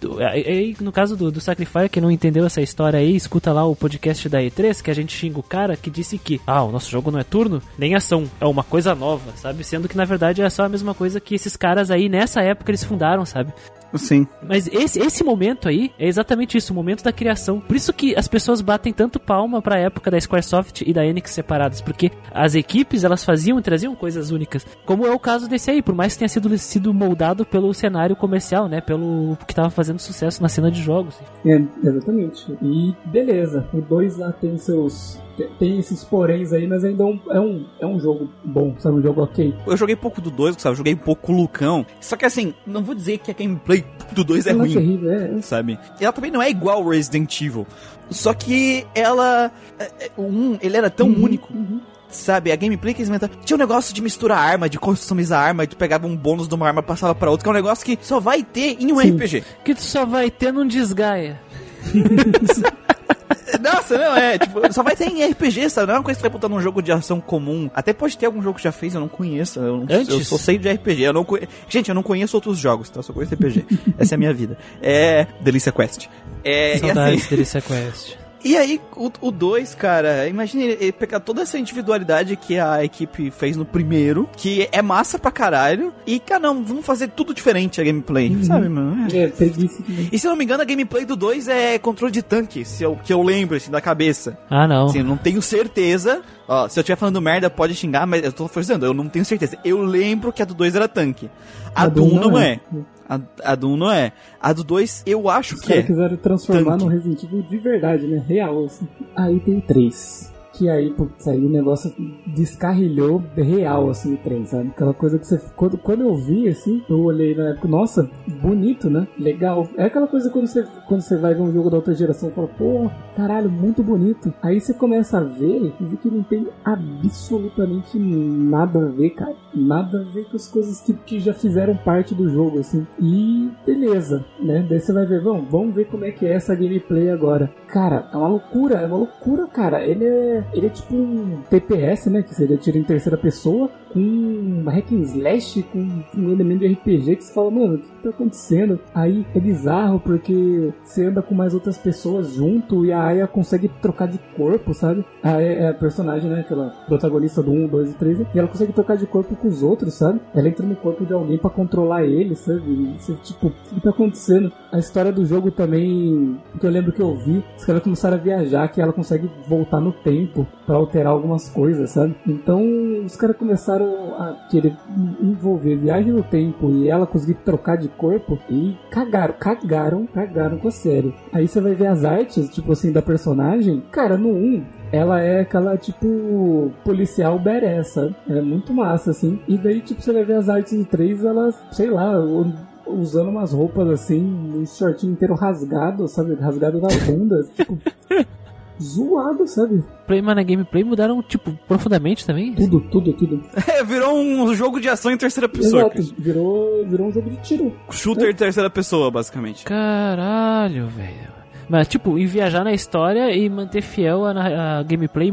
no caso do, do Sacrifice, que não entendeu essa história aí, escuta lá o podcast da E3, que a gente xinga o cara que disse que, ah, o nosso jogo não é turno, nem ação, é uma coisa nova, sabe? Sendo que na verdade é só a mesma coisa que esses caras aí, nessa época, eles fundaram, sabe? Sim. Mas esse, esse momento aí é exatamente isso, o momento da criação. Por isso que as pessoas batem tanto palma pra época da Squaresoft e da Enix separadas, porque as equipes elas faziam e traziam coisas únicas. Como é o caso desse aí, por mais que tenha sido, sido moldado pelo cenário comercial, né? Pelo que tava fazendo sucesso na cena de jogos. É, exatamente. E beleza, o 2 lá tem seus. Te- Tem esses poréns aí, mas ainda é um, é um, é um jogo bom, sabe? Um jogo ok. Eu joguei pouco do 2, Gustavo, eu joguei pouco com o Lucão. Só que assim, não vou dizer que a gameplay do 2 é ruim. terrível, é. sabe? E ela também não é igual ao Resident Evil. Só que ela. é, é, O 1, ele era tão único. Sabe, a gameplay que eles inventaram. Tinha um negócio de misturar arma, de customizar arma, e tu pegava um bônus de uma arma e passava pra outra, que é um negócio que só vai ter em um Sim. RPG. Que tu só vai ter num desgaia. Nossa, não, é, tipo, só vai ter em RPG, sabe? Não é uma coisa que tu vai botar num jogo de ação comum. Até pode ter algum jogo que já fez, eu não conheço. Eu, não, Antes? eu só sei de RPG. Eu não conhe... Gente, eu não conheço outros jogos, tá? Eu só conheço RPG. Essa é a minha vida. É. Delícia Quest. É. Saudades assim- desse Quest. E aí, o 2, cara, imagine ele, pegar toda essa individualidade que a equipe fez no primeiro, que é massa pra caralho, e, cara, não, vamos fazer tudo diferente a gameplay, sabe, mano? É. É, preguiça também. E se eu não me engano, a gameplay do 2 é controle de tanque, se eu, que eu lembro, assim, da cabeça. Ah, não. Assim, eu não tenho certeza. Ó, se eu estiver falando merda, pode xingar, mas eu tô forçando, eu não tenho certeza. Eu lembro que a do 2 era tanque. A, A do 1 do um não não é. é. A, a do 1 não é. A do 2 eu acho Os que é. quiseram transformar Tanque. no Resident Evil de verdade, né? Real, assim. Aí tem o 3. Que aí, putz, aí o negócio descarrilhou real, assim, o trem, sabe? Aquela coisa que você. Quando, quando eu vi, assim, eu olhei na época, nossa, bonito, né? Legal. É aquela coisa quando você, quando você vai ver um jogo da outra geração e fala, pô, caralho, muito bonito. Aí você começa a ver e vê que não tem absolutamente nada a ver, cara. Nada a ver com as coisas que, que já fizeram parte do jogo, assim. E beleza, né? Daí você vai ver, vamos, vamos ver como é que é essa gameplay agora. Cara, é uma loucura, é uma loucura, cara. Ele é, ele é tipo um TPS, né? Que seria tiro em terceira pessoa, com um hack and slash, com um elemento de RPG que você fala, mano, o que, tá acontecendo? Aí é bizarro porque você anda com mais outras pessoas junto e a Aya consegue trocar de corpo, sabe? A Aya é a personagem, né? Aquela protagonista do 1, 2 e 3, e ela consegue trocar de corpo com os outros, sabe? Ela entra no corpo de alguém para controlar ele, sabe? E você, tipo, o que tá acontecendo? A história do jogo também, que eu lembro que eu vi, os caras começaram a viajar, que ela consegue voltar no tempo para alterar algumas coisas, sabe? Então os caras começaram a querer envolver viagem no tempo e ela conseguir trocar de corpo e cagaram, cagaram, cagaram com a série. Aí você vai ver as artes, tipo assim, da personagem. Cara, no 1, ela é aquela, tipo, policial badass, sabe? É muito massa, assim. E daí, tipo, você vai ver as artes do 3, ela, sei lá, usando umas roupas assim, um shortinho inteiro rasgado, sabe? Rasgado da bunda. tipo, zoado, sabe? Play, mas na gameplay mudaram, tipo, profundamente também? Tudo, tudo, tudo. É, virou um jogo de ação em terceira pessoa. Exato, virou, virou um jogo de tiro. Shooter em terceira pessoa, basicamente. Caralho, velho. Mas, tipo, em viajar na história e manter fiel a, a gameplay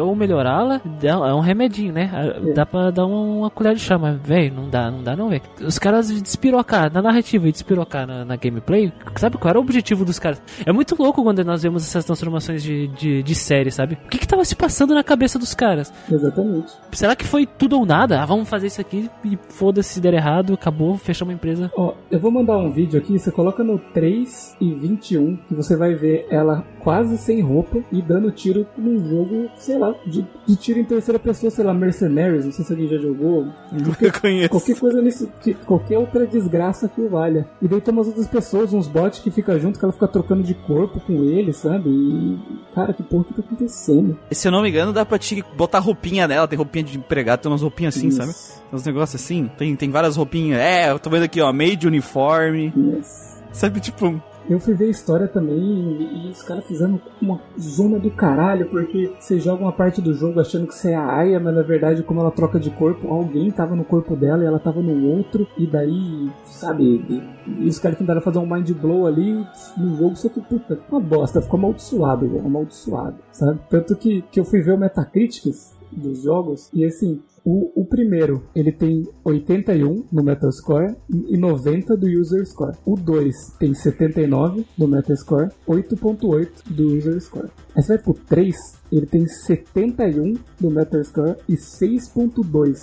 ou melhorá-la, é um remedinho, né? É. Dá pra dar uma, uma colher de chá, mas, velho, não dá, não dá não, velho. Os caras despirocar na narrativa e despirocar na, na, gameplay, sabe qual era o objetivo dos caras? É muito louco quando nós vemos essas transformações de, de, de série, sabe? O que que tava se passando na cabeça dos caras? Exatamente. Será que foi tudo ou nada? Ah, vamos fazer isso aqui e foda-se se der errado, acabou, fechamos a empresa. Ó, eu vou mandar um vídeo aqui, você coloca no 3 e 21, que você você vai ver ela quase sem roupa e dando tiro num jogo, sei lá, de, de tiro em terceira pessoa, sei lá, Mercenaries, não sei se alguém já jogou. Qualquer, eu conheço. Qualquer coisa nesse. Qualquer outra desgraça que o valha. E daí tem umas outras pessoas, uns bots que ficam junto, que ela fica trocando de corpo com ele, sabe? E. Cara, que porra que tá acontecendo? Se eu não me engano, dá pra te botar roupinha nela, tem roupinha de empregado, tem umas roupinhas assim, Isso. sabe? Tem uns negócios assim, tem, tem várias roupinhas. É, eu tô vendo aqui, ó, made uniforme. Yes. Sabe, tipo, eu fui ver a história também e, os caras fizeram uma zona do caralho, porque você joga uma parte do jogo achando que você é a Aya, mas na verdade, como ela troca de corpo, alguém tava no corpo dela e ela tava no outro, e daí, sabe, e, e os caras tentaram fazer um mind blow ali no jogo, só que puta, uma bosta, ficou amaldiçoado, amaldiçoado, sabe? Tanto que, que eu fui ver o Metacritics dos jogos, e assim, o, o primeiro, ele tem 81 no Metascore e 90 do User Score. O 2 tem 79 no Metascore, 8.8 do User Score. Você vai pro 3, ele tem 71 no Metascore e 6.2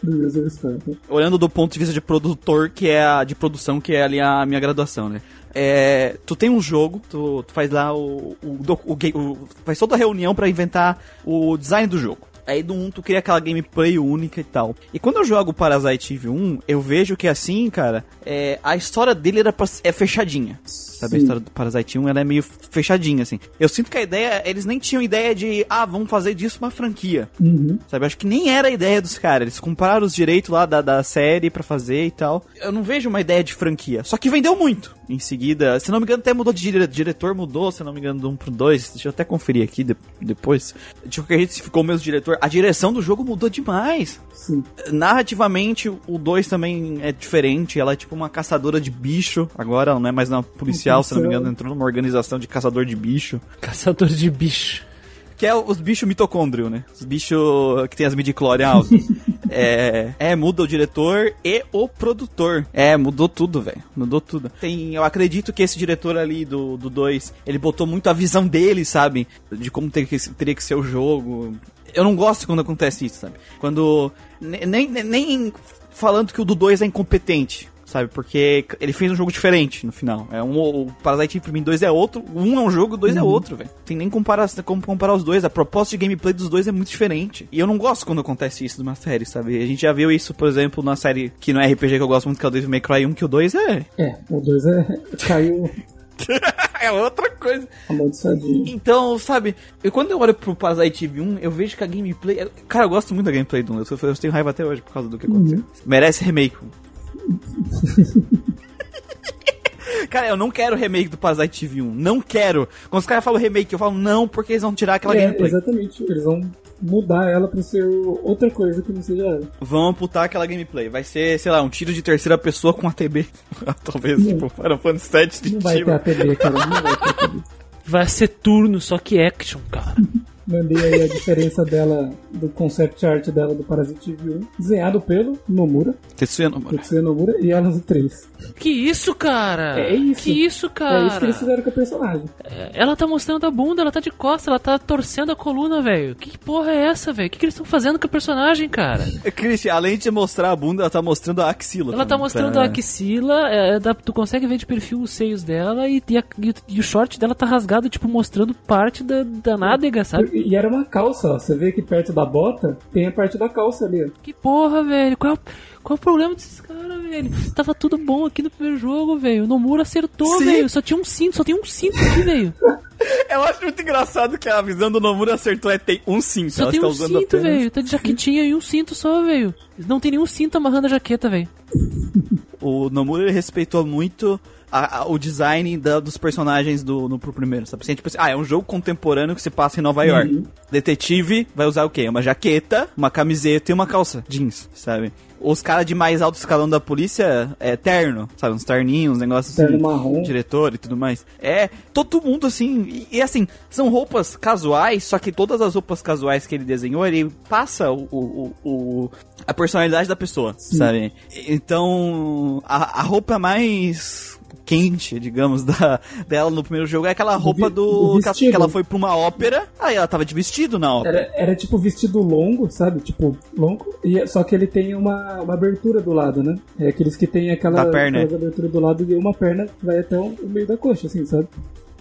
do User Score. Né? Olhando do ponto de vista de produtor, que é a de produção, que é ali a minha graduação, né? É, tu tem um jogo, tu, tu faz lá o, o, o, o, faz toda a reunião para inventar o design do jogo. Aí do 1 tu cria aquela gameplay única e tal. E quando eu jogo Parasite Eve 1, eu vejo que assim, cara, é, a história dele era pra, é fechadinha. Sabe, Sim. a história do Parasite 1, ela é meio fechadinha, assim. Eu sinto que a ideia, eles nem tinham ideia de, ah, vamos fazer disso uma franquia. Uhum. Sabe, acho que nem era a ideia dos caras. Eles compraram os direitos lá da, da série pra fazer e tal. Eu não vejo uma ideia de franquia. Só que vendeu muito. Em seguida, se não me engano, até mudou de dire diretor, mudou, se não me engano, do 1 pro 2. Deixa eu até conferir aqui de depois. De qualquer jeito, se ficou o mesmo diretor. A direção do jogo mudou demais. Sim. Narrativamente, o 2 também é diferente. Ela é tipo uma caçadora de bicho. Agora ela não é mais uma policial, se não me engano, entrou numa organização de caçador de bicho. Caçador de bicho. Que é os bichos mitocôndrio, né? Os bichos que tem as midichlorian altas. é, é, muda o diretor e o produtor. É, mudou tudo, velho. Mudou tudo. Tem, eu acredito que esse diretor ali do 2, ele botou muito a visão dele, sabe? De como ter que, teria que ser o jogo. Eu não gosto quando acontece isso, sabe? Quando. Nem, nem falando que o do 2 é incompetente sabe? Porque ele fez um jogo diferente no final. É um, o Parasite Eve 2 é outro, um é um jogo, dois é uhum. é outro, velho. Tem nem comparar, como comparar os dois. A proposta de gameplay dos dois é muito diferente. E eu não gosto quando acontece isso numa série, sabe? A gente já viu isso, por exemplo, na série que não é RPG que eu gosto muito, que é o Devil May Cry 1, que o 2 é. É, o 2 é. caiu. é outra coisa. Então, sabe, eu, quando eu olho pro Parasite Eve 1, eu vejo que a gameplay. é- Cara, eu gosto muito da gameplay do 1. Eu, eu tenho raiva até hoje por causa do que aconteceu. Merece remake. Cara, eu não quero remake do Parasite Eve 1. Não quero. Quando os caras falam remake, eu falo não, porque eles vão tirar aquela É, gameplay. exatamente. Eles vão mudar ela pra ser outra coisa que não seja ela. Vão amputar aquela gameplay. Vai ser, sei lá, um tiro de terceira pessoa com ATB. Talvez, Não. tipo, Final Fantasy 7 de Não vai tiro. ter ATB, cara. Não vai ter ATB. Vai ser turno, só que action, cara. Mandei aí a diferença dela, do concept art dela do Parasite 1, desenhado pelo Nomura, Tetsuya Nomura. Tetsuya Nomura e Alan 3. Que isso, cara? É isso. Que isso, cara? É isso que eles fizeram com a personagem. Ela tá mostrando a bunda, ela tá de costas, ela tá torcendo a coluna, velho. Que porra é essa, velho? O que, que eles estão fazendo com a personagem, cara? Christian, além de mostrar a bunda, ela tá mostrando a axila. Ela tá também, mostrando pra- a axila, é, dá- tu consegue ver de perfil os seios dela e, e, a- e o- e o short dela tá rasgado, tipo, mostrando parte da, da nádega, sabe? E era uma calça, ó. Você vê que perto da bota tem a parte da calça ali, ó. Que porra, velho? Qual é o, qual é o problema desses caras, velho? Tava tudo bom aqui no primeiro jogo, velho. O Nomura acertou, Sim. velho. Só tinha um cinto, só tem um cinto aqui, velho. Eu acho muito engraçado que a visão do Nomura acertou é tem um cinto. Só ela tem um usando cinto, apenas- velho. Tá de jaquetinha e um cinto só, velho. Não tem nenhum cinto amarrando a jaqueta, velho. O Nomura ele respeitou muito a- a- o design da- dos personagens do, no pro primeiro, sabe? Assim, tipo assim, ah, é um jogo contemporâneo que se passa em Nova York. Uhum. Detetive vai usar o quê? Uma jaqueta, uma camiseta e uma calça jeans, sabe? Os caras de mais alto escalão da polícia é terno, sabe? Uns terninhos, uns negócios assim. Terno marrom. Diretor e tudo mais. É, todo mundo assim. E, e, assim, são roupas casuais, só que todas as roupas casuais que ele desenhou, ele passa o, o, o- a personalidade da pessoa, sabe? Então, a, a roupa mais quente, digamos, da, dela no primeiro jogo é aquela roupa do. que ela- vestido. que ela foi pra uma ópera, aí ela tava de vestido na ópera. Era, era tipo vestido longo, sabe? Tipo, longo. E, só que ele tem uma, uma abertura do lado, né? É aqueles que tem aquela, aberturas do lado e uma perna vai até o, meio da coxa, assim, sabe?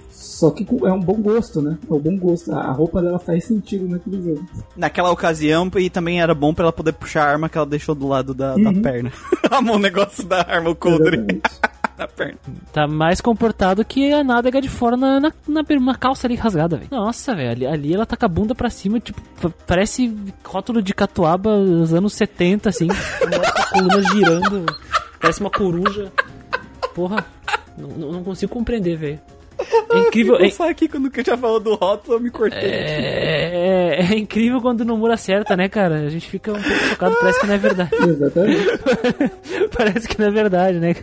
Só que é um bom gosto, né? É um bom gosto. A, roupa dela faz sentido naquele jogo. Naquela ocasião, e também era bom pra ela poder puxar a arma que ela deixou do lado da, da perna. Amor, o negócio da arma, o coldre. na perna. Tá mais comportado que a nádega de fora na, na, na, na calça ali rasgada, velho. Nossa, velho. Ali, ali ela tá com a bunda pra cima, tipo, pa- parece rótulo de catuaba dos anos 70, assim. com a coluna girando. Parece uma coruja. Porra. Não, não- não consigo compreender, velho. É incrível. Eu É, só aqui quando eu já falou do rótulo, eu me cortei. é, é incrível quando o Nomura acerta, né, cara? A gente fica um pouco chocado, parece que não é verdade. Exatamente. parece que não é verdade, né?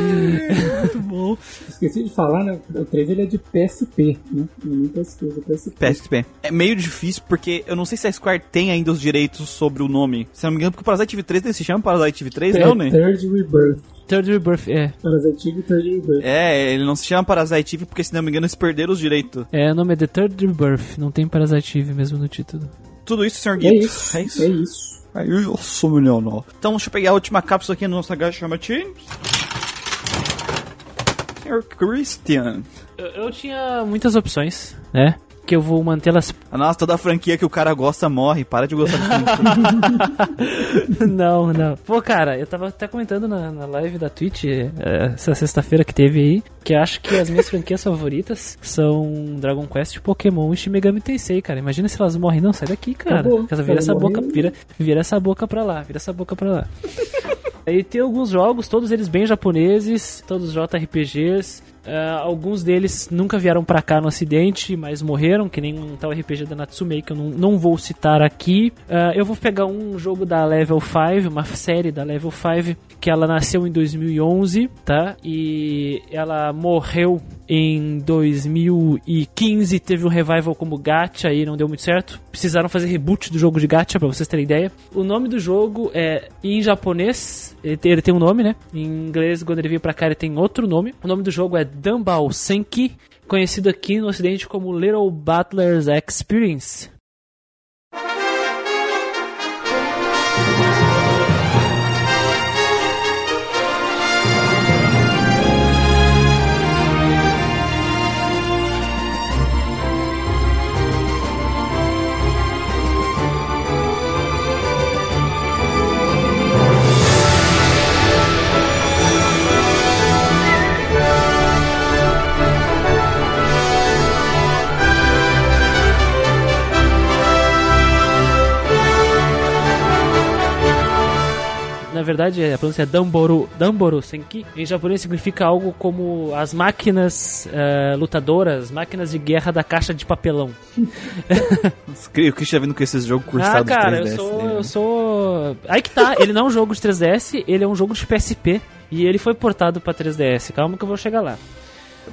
Muito bom. Esqueci de falar, né? O 3 ele é de PSP, né? Não é PSP, é PSP. PSP. É meio difícil porque eu não sei se a Square tem ainda os direitos sobre o nome. Se eu não me engano, porque o Parasite Eve 3 se chama Parasite Eve 3, não, né? Third Rebirth. Third Rebirth, é. Parasite Eve Third Rebirth. É, ele não se chama Parasite Eve porque, se não me engano, eles perderam os direitos. É, o nome é The Third Rebirth, não tem Parasite Eve mesmo no título. Tudo isso, Sr. É Guido. isso. É isso. É isso. É isso, menino. Então, deixa eu pegar a última cápsula aqui no nosso agachamento. Sr. Christian. Eu, eu tinha muitas opções, né? Que eu vou mantê-las. Nossa, toda a franquia que o cara gosta morre. Para de gostar de não, não. Pô, cara, eu tava até comentando na, na live da Twitch eh, essa sexta-feira que teve aí, que acho que as minhas franquias favoritas são Dragon Quest, Pokémon e Shin Megami Tensei, cara. Imagina se elas morrem. Não, sai daqui, cara. Acabou. Vira essa boca, vira, vira essa boca pra lá, vira essa boca pra lá. Aí tem alguns jogos, todos eles bem japoneses, todos JRPGs. Ah, alguns deles nunca vieram pra cá no ocidente, mas morreram, que nem um tal RPG da Natsume, que eu não, não vou citar aqui. Ah, eu vou pegar um jogo da Level 5, uma série da Level 5, que ela nasceu em 2011, tá? E ela morreu em 2015, teve um revival como Gacha e não deu muito certo. Precisaram fazer reboot do jogo de Gacha, pra vocês terem ideia. O nome do jogo é em japonês, ele tem um nome, né? Em inglês, quando ele veio pra cá, ele tem outro nome. O nome do jogo é Dumbbell Senki, conhecido aqui no ocidente como Little Butler's Experience. Verdade a pronúncia é Damboru, Damboru Senki. Em japonês significa algo como as máquinas uh, lutadoras, máquinas de guerra da caixa de papelão. o Christian já vindo com esses jogos cursados ah, cara, 3DS. eu sou, dele, eu né? sou... Aí que tá, ele não é um jogo de 3DS, ele é um jogo de PSP. E ele foi portado pra 3DS. Calma que eu vou chegar lá.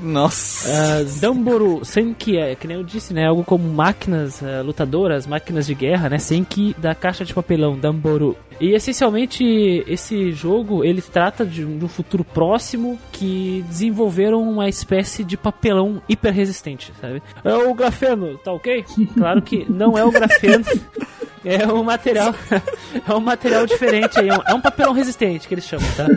Nossa. Uh, Damboru Senki é, que nem eu disse, né? Algo como máquinas uh, lutadoras, máquinas de guerra, né? Senki da caixa de papelão, Damboru. E essencialmente esse jogo ele trata de um futuro próximo que desenvolveram uma espécie de papelão hiper resistente, sabe? É o grafeno, tá ok? Claro que não é o grafeno. É um material, é um material diferente aí, é um, é um papelão resistente que eles chamam, tá?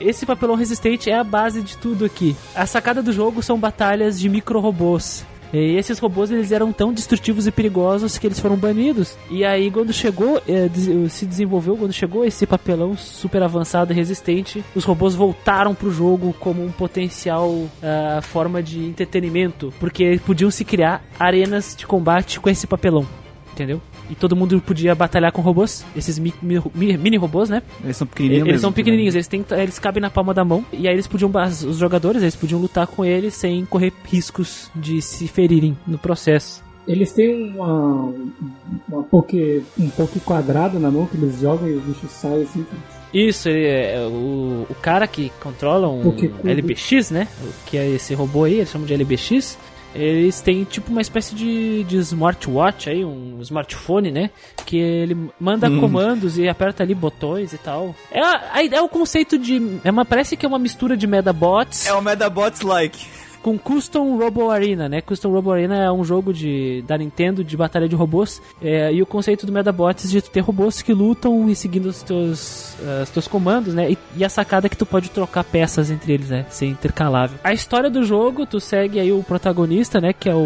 Esse papelão resistente é a base de tudo aqui. A sacada do jogo são batalhas de micro-robôs. E esses robôs eles eram tão destrutivos e perigosos que eles foram banidos. E aí quando chegou, eh, se desenvolveu, quando chegou esse papelão super avançado e resistente, os robôs voltaram pro jogo como um potencial uh, forma de entretenimento, porque podiam se criar arenas de combate com esse papelão, entendeu? E todo mundo podia batalhar com robôs, esses mi, mi, mi, mini robôs, né? Eles são pequenininhos. Eles mesmo, são pequenininhos, né? eles, têm, eles cabem na palma da mão. E aí eles podiam, os jogadores, eles podiam lutar com eles sem correr riscos de se ferirem no processo. Eles têm uma, uma poke, um poke quadrado na mão que eles jogam e o bicho sai assim. Isso, ele é, o, o cara que controla um. LBX, né? Que é esse robô aí, eles chamam de LBX. Eles têm tipo uma espécie de, de smartwatch aí, um smartphone, né? Que ele manda Hum. comandos e aperta ali botões e tal. É, a- é o conceito de. É uma, parece que é uma mistura de Medabots É o Medabots like. Com Custom Robo Arena, né? Custom Robo Arena é um jogo de, da Nintendo de batalha de robôs. é, e o conceito do Medabots de tu ter robôs que lutam e seguindo os teus, ah, os teus comandos, né? E, e a sacada é que tu pode trocar peças entre eles, né? Ser intercalável. A história do jogo, tu segue aí o protagonista, né? Que é o,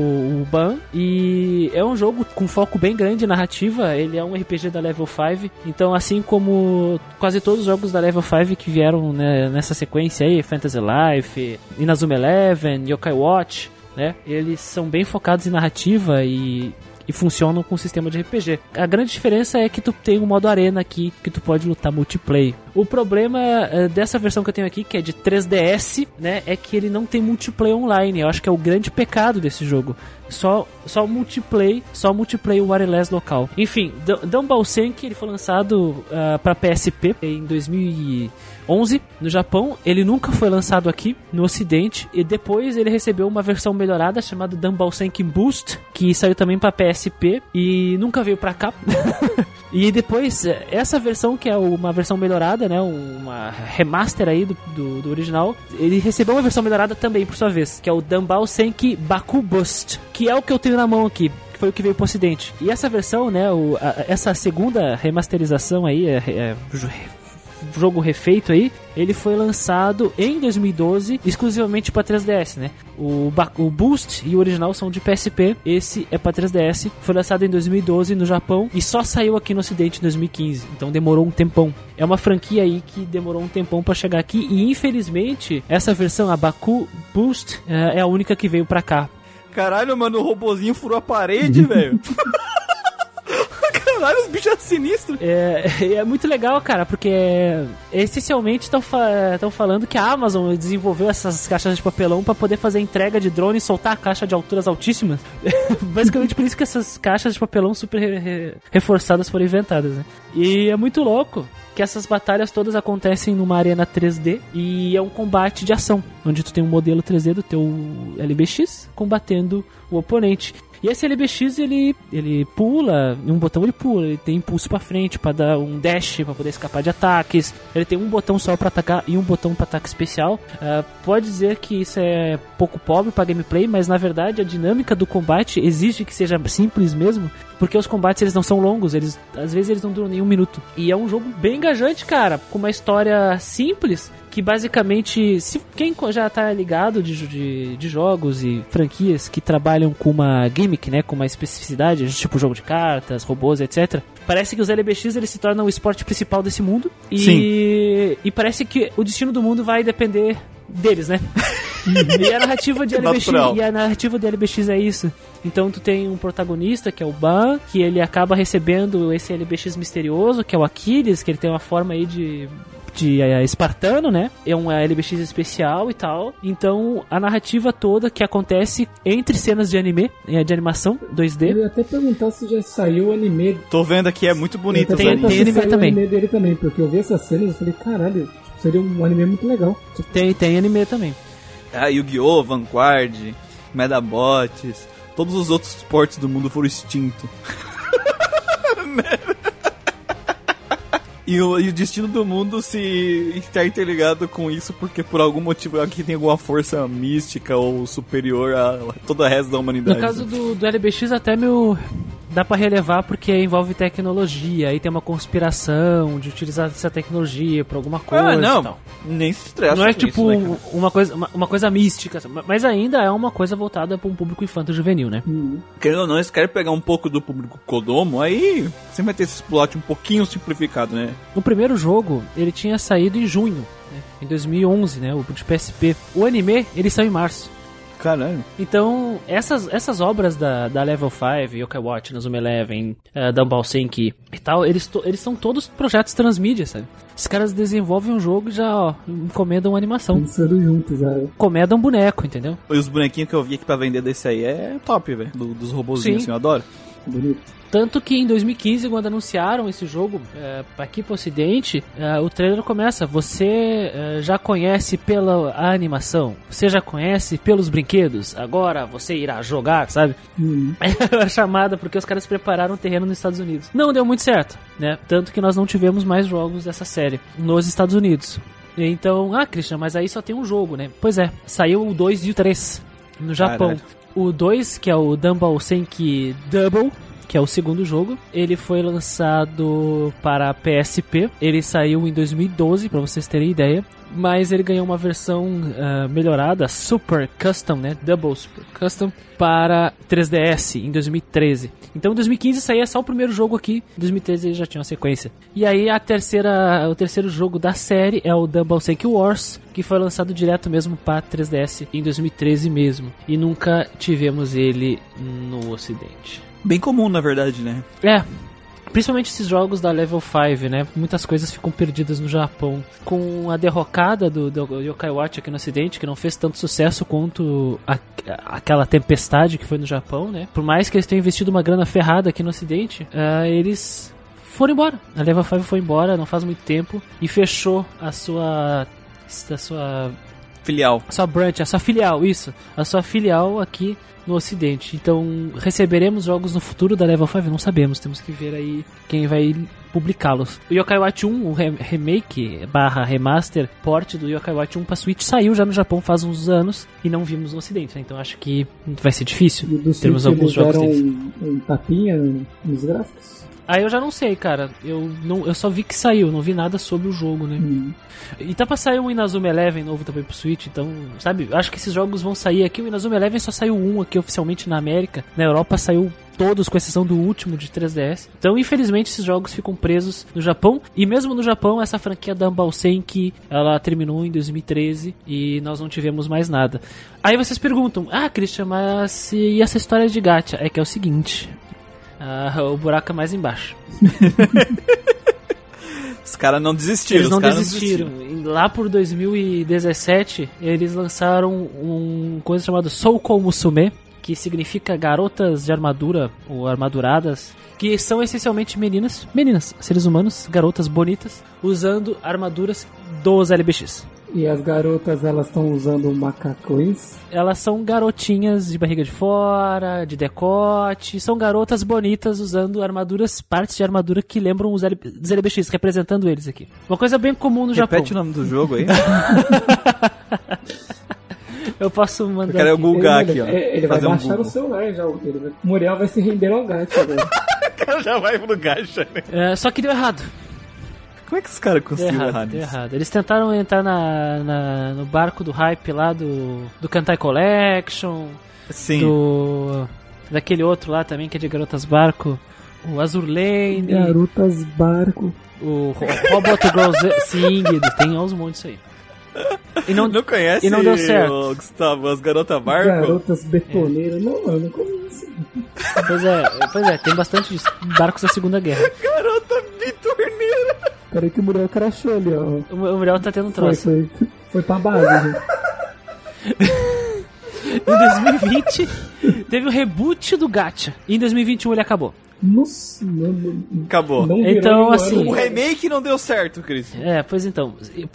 o Ban. E é um jogo com foco bem grande narrativa. Ele é um RPG da Level 5. Então, assim como quase todos os jogos da Level 5 que vieram né, nessa sequência aí, Fantasy Life, Inazuma Eleven, Yokai Watch, né? Eles são bem focados em narrativa e e funcionam com o sistema de RPG. A grande diferença é que tu tem um modo arena aqui que tu pode lutar multiplayer. O problema eh, dessa versão que eu tenho aqui, que é de 3DS, né, é que ele não tem multiplayer online. Eu acho que é o grande pecado desse jogo. Só, só multiplayer, só multiplayer wireless local. Enfim, Dumbbell Senki ele foi lançado para PSP em 2011 no Japão. Ele nunca foi lançado aqui no Ocidente e depois ele recebeu uma versão melhorada chamada Dumbbell Senki Boost, que saiu também para PSP e nunca veio para cá. E depois, essa versão, que é uma versão melhorada, né? Uma remaster aí do, do, do original, ele recebeu uma versão melhorada também, por sua vez, que é o Dumbbell Senki Baku Boost, que é o que eu tenho na mão aqui. Foi o que veio pro ocidente. E essa versão, né? O, a- essa segunda remasterização aí, é, é, jogo refeito aí, ele foi lançado em 2012 exclusivamente para 3DS, né? O, o Boost e o original são de PSP, esse é para 3DS, foi lançado em 2012 no Japão e só saiu aqui no ocidente em 2015, então demorou um tempão. É uma franquia aí que demorou um tempão para chegar aqui e infelizmente essa versão, a Baku Boost, é é a única que veio pra cá. Caralho, mano, o robozinho furou a parede, velho. Caralho, os bichos sinistros. É, é muito legal, cara, porque essencialmente estão falando que a Amazon desenvolveu essas caixas de papelão para poder fazer entrega de drone e soltar a caixa de alturas altíssimas. Basicamente por isso que essas caixas de papelão super re- reforçadas foram inventadas, né? E é muito louco que essas batalhas todas acontecem numa arena 3D e é um combate de ação, onde tu tem um modelo 3D do teu LBX combatendo o oponente. E esse LBX ele, ele pula, em um botão ele pula, ele tem impulso pra frente pra dar um dash pra poder escapar de ataques. Ele tem um botão só pra atacar e um botão pra ataque especial. Ah, pode dizer que isso é pouco pobre pra gameplay, mas na verdade a dinâmica do combate exige que seja simples mesmo, porque os combates eles não são longos, eles às vezes eles não duram nem um minuto. E é um jogo bem engajante, cara, com uma história simples que basicamente, se quem já tá ligado de, de, de jogos e franquias que trabalham com uma gimmick, né, com uma especificidade, tipo jogo de cartas, robôs, etc. Parece que os LBX eles se tornam o esporte principal desse mundo e Sim. e parece que o destino do mundo vai depender deles, né? e a narrativa de LBX, Natural. e a narrativa de LBX é isso. Então tu tem um protagonista que é o Ban, que ele acaba recebendo esse LBX misterioso, que é o Aquiles, que ele tem uma forma aí de de é, espartano, né? É um LBX especial e tal. Então, a narrativa toda que acontece entre cenas de anime, eh, de animação 2D. Eu ia até perguntar se já saiu o anime. Tô vendo aqui, é muito bonito Tem- tem anime saiu também. anime dele também, porque eu vi essas cenas e falei, caralho, seria um anime muito legal. Tem, tem anime também. Ah, Yu-Gi-Oh!, Vanguard, Medabots, todos os outros esportes do mundo foram extintos. E o, e o destino do mundo se está interligado com isso porque por algum motivo aqui tem alguma força mística ou superior a todo o resto da humanidade. No caso do, do LBX, até meu. Dá pra relevar porque envolve tecnologia, aí tem uma conspiração de utilizar essa tecnologia pra alguma coisa. ah, não, nem se estressa Não é com tipo isso, né, uma, coisa, uma, uma coisa mística, mas ainda é uma coisa voltada pra um público infanto-juvenil, né? Hum. Querendo ou não, eles querem pegar um pouco do público Kodomo, aí você vai ter esse plot um pouquinho simplificado, né? O primeiro jogo, ele tinha saído em junho, né? em 2011, né? O de PSP. O anime, ele saiu em março. Caralho. Então, essas, essas obras da, da Level 5, Yokai Watch, Nazuma Eleven, uh, Dumbbell Senki e tal, eles, to- eles são todos projetos transmídia, sabe? Os caras desenvolvem um jogo e já, ó, encomendam uma animação. Pensando juntos já. Encomendam um boneco, entendeu? E os bonequinhos que eu vi aqui pra vender desse aí é top, velho. do- dos robozinhos, Sim. assim, eu adoro. Bonito. Tanto que em 2015, quando anunciaram esse jogo é, aqui pro ocidente, é, o trailer começa. Você é, já conhece pela a animação, você já conhece pelos brinquedos, agora você irá jogar, sabe? Hum. a chamada porque os caras prepararam o terreno nos Estados Unidos. Não deu muito certo, né? Tanto que nós não tivemos mais jogos dessa série nos Estados Unidos. Então, ah, Christian, mas aí só tem um jogo, né? Pois é, saiu o 2 e o 3 no Japão. Caralho. O 2, que é o Dumbbell Senki Double, que é o segundo jogo, ele foi lançado para PSP. Ele saiu em 2012, para vocês terem ideia. Mas ele ganhou uma versão ah, melhorada, Super Custom, né? Double Super Custom, para 3DS em 2013. Então em 2015 saía só o primeiro jogo aqui, em 2013 ele já tinha uma sequência. E aí a terceira, o terceiro jogo da série é o Double Senki Wars, que foi lançado direto mesmo para 3DS em 2013 mesmo. E nunca tivemos ele no ocidente. Bem comum, na verdade, né? É. Principalmente esses jogos da Level 5, né? Muitas coisas ficam perdidas no Japão. Com a derrocada do, do Yokai Watch aqui no ocidente, que não fez tanto sucesso quanto a- aquela tempestade que foi no Japão, né? Por mais que eles tenham investido uma grana ferrada aqui no ocidente, ah, eles foram embora. A Level 5 foi embora não faz muito tempo e fechou a sua... A sua Filial. a sua branch, a sua filial, isso. A sua filial aqui no ocidente. Então, receberemos jogos no futuro da Level 5? Não sabemos, temos que ver aí quem vai publicá-los. O Yokai Watch 1, o re- remake barra remaster, port do Yokai Watch 1 pra Switch saiu já no Japão faz uns anos e não vimos no ocidente, né? Então acho que vai ser difícil E do termos Switch alguns jogos deles. um, um tapinha nos gráficos? Aí eu já não sei, cara. Eu, não, eu só vi que saiu, não vi nada sobre o jogo, né? Hum. E tá pra sair um Inazuma Eleven novo também pro Switch, então, sabe? Acho que esses jogos vão sair aqui. O Inazuma Eleven só saiu um aqui oficialmente na América. Na Europa saiu todos, com exceção do último de 3DS. Então, infelizmente, esses jogos ficam presos no Japão. E mesmo no Japão, essa franquia da Senki, ela terminou em 2013 e nós não tivemos mais nada. Aí vocês perguntam, ah, Christian, mas e essa história de gacha? É que é o seguinte... ah, o buraco é mais embaixo. Os caras não desistiram. Eles não os caras desistiram. Lá por 2017, eles lançaram um coisa chamada Soukou Musume, que significa garotas de armadura ou armaduradas, que são essencialmente meninas, meninas, seres humanos, garotas bonitas, usando armaduras dos LBX. E as garotas, elas estão usando macacões. Elas são garotinhas de barriga de fora, de decote, são garotas bonitas usando armaduras, partes de armadura que lembram os, LBX, representando eles aqui. Uma coisa bem comum no Japão. Repete o nome do jogo aí. Eu posso mandar. Eu quero aqui. googar ele, aqui, ó. ele- vai um baixar Google. o celular já. Ele vai- Muriel vai se render ao gato agora. O cara já vai pro gacha, né? É, só que deu errado. Como é que os caras conseguiram errado, errar nisso? errado. Eles tentaram entrar na, na- no barco do hype lá do, do Kantai Collection, Sim. do. daquele outro lá também que é de garotas barco, o Azur Lane, Garotas barco. o Ro- Robot Girls Sing, tem aos montes aí. E não, Não conhece E não deu certo. o Gustavo, as garotas barco? Garotas betoneiras. Não, eu não conheço. Pois é, pois é, tem bastante disso. barcos da Segunda Guerra. Garota bitorneira. Peraí que o Muriel crachou ali, ó. O, Muriel tá tendo um Foi, troço. foi, foi pra base, gente. Em 2020, teve o reboot do Gacha. E em 2021 ele acabou. Nossa, não, não, Acabou. Então, assim, O remake não deu certo, Cris. É, pois então.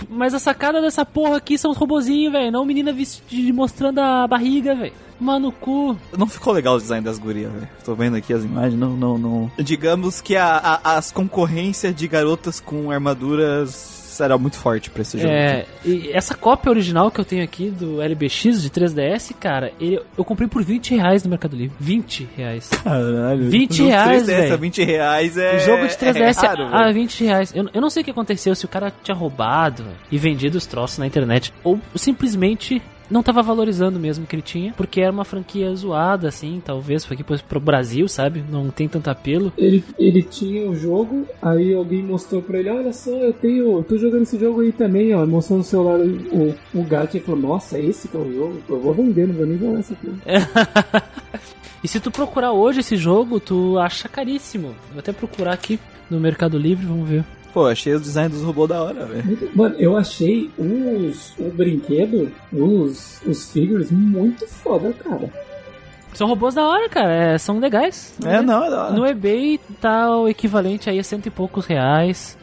Mas a sacada dessa porra aqui são os robozinhos, velho. Não menina vestida mostrando a barriga, velho. Mano, cu. Não ficou legal o design das gurias, velho. Tô vendo aqui as imagens, não, não, não. Digamos que a, a- as concorrências de garotas com armaduras era muito forte pra esse jogo. É, e essa cópia original que eu tenho aqui do LBX de 3DS, cara, ele, eu comprei por 20 reais no Mercado Livre. 20 reais. Caralho. 20 No reais, 3DS, velho. 20 reais é. O jogo de 3DS é raro, a velho. 20 reais. Eu, eu não sei o que aconteceu, se o cara tinha roubado e vendido os troços na internet. Ou simplesmente não tava valorizando mesmo o que ele tinha. Porque era uma franquia zoada, assim, talvez. Foi aqui pro, Brasil, sabe? Não tem tanto apelo. Ele, ele tinha o jogo, aí alguém mostrou pra ele, olha só, eu tenho. Eu tô jogando esse jogo aí também, ó. Mostrou no celular o, o gato e falou, nossa, esse que é o jogo? Eu vou vender, não vou nem jogar essa aqui. E se tu procurar hoje esse jogo, tu acha caríssimo. Vou até procurar aqui no Mercado Livre, vamos ver. Pô, achei o design dos robôs da hora, velho. Mano, eu achei os, o brinquedo, os, os figures, muito foda, cara. São robôs da hora, cara. é, são legais. É, não, é da hora. No eBay tá o equivalente aí a cento e poucos reais.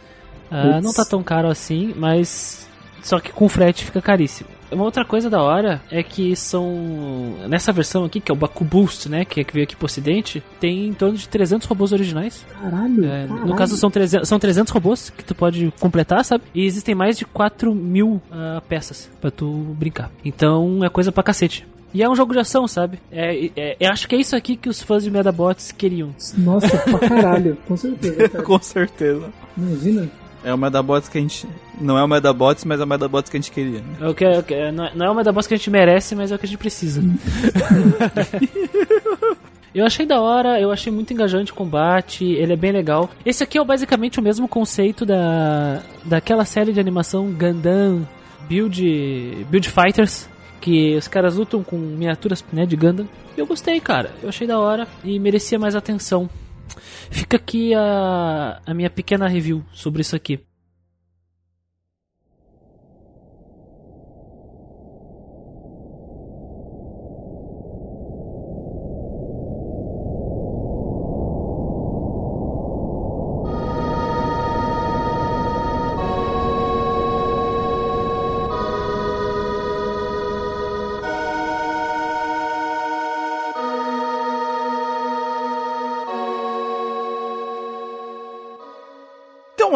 Putz. não tá tão caro assim, mas só que com frete fica caríssimo. Uma outra coisa da hora é que são nessa versão aqui, que é o Baku Boost, né, que é que veio aqui pro ocidente, tem em torno de 300 robôs originais. Caralho, É, caralho. no caso são 300, são 300 robôs que tu pode completar, sabe? E existem mais de 4 mil ah, peças pra tu brincar. Então é coisa pra cacete. E é um jogo de ação, sabe? É, é- eu acho que é isso aqui que os fãs de Medabots queriam. Nossa, pra caralho, com certeza, cara. Com certeza. Imagina. É o Medabots que a gente. Não é o Medabots, mas é o Medabots que a gente queria. né? É o que, é o que- não é- não é uma Medabots que a gente merece, mas é o que a gente precisa. Eu achei da hora, eu achei muito engajante o combate, ele é bem legal. Esse aqui é basicamente o mesmo conceito da daquela série de animação Gundam Build, Build Fighters, que os caras lutam com miniaturas né, de Gundam. Eu gostei, cara, eu achei da hora e merecia mais atenção. Fica aqui a, a minha pequena review sobre isso aqui.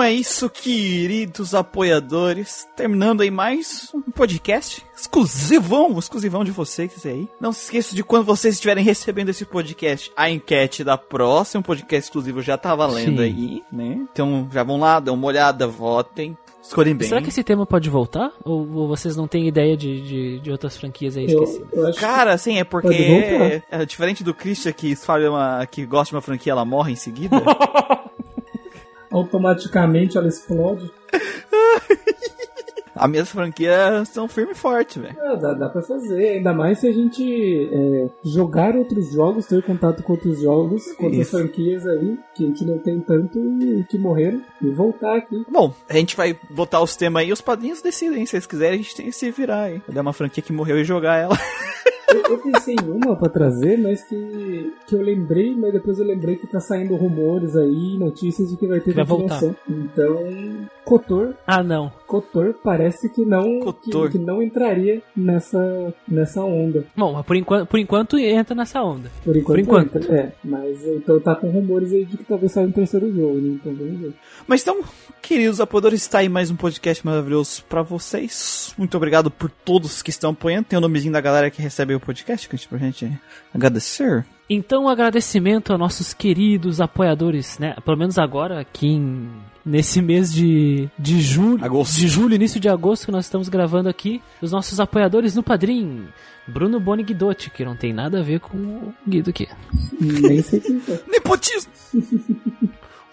É isso, queridos apoiadores. Terminando aí mais um podcast exclusivão, exclusivão de vocês aí. Não se esqueça de quando vocês estiverem recebendo esse podcast, a enquete da próxima podcast exclusivo já tá valendo Sim. aí, né? Então já vão lá, dão uma olhada, votem, escolhem bem. Será que esse tema pode voltar? Ou, ou vocês não têm ideia de, de, de outras franquias aí Eu, esquecidas? eu Cara, assim, é porque é diferente do Christian que escolhe uma que gosta de uma franquia, ela morre em seguida. automaticamente ela explode. As minhas franquias são firme e forte, velho. Ah, dá, dá pra fazer, ainda mais se a gente é, jogar outros jogos, ter contato com outros jogos, com outras Isso. franquias aí, que a gente não tem tanto e que morreram, e voltar aqui. Bom, a gente vai botar os temas aí, os padrinhos decidem. Se eles quiserem, a gente tem que se virar aí. Dar uma franquia que morreu e jogar ela. Eu, eu pensei em uma pra trazer, mas que, que eu lembrei, mas depois eu lembrei que tá saindo rumores aí, notícias de que vai ter Vai continuação. Então, Kotor, Ah, não. Kotor parece que não. Que, que não entraria nessa, nessa onda. Bom, mas por enquanto, por enquanto entra nessa onda. Por enquanto, enquanto. entra. É, mas então tá com rumores aí de que talvez saia um terceiro jogo, né? Então vamos ver. Mas então, queridos apoiadores, está aí mais um podcast maravilhoso pra vocês. Muito obrigado por todos que estão apoiando. Tem o nomezinho da galera que recebe o podcast, gente, pra gente agradecer. Então, um agradecimento a nossos queridos apoiadores, né? Pelo menos agora, aqui em, nesse mês de, de julho, Agosto. de julho, início de agosto, que nós estamos gravando aqui, os nossos apoiadores no Padrim. Bruno Boni Guidotti, que não tem nada a ver com o Guido aqui. Nem sei quem é. Nepotismo!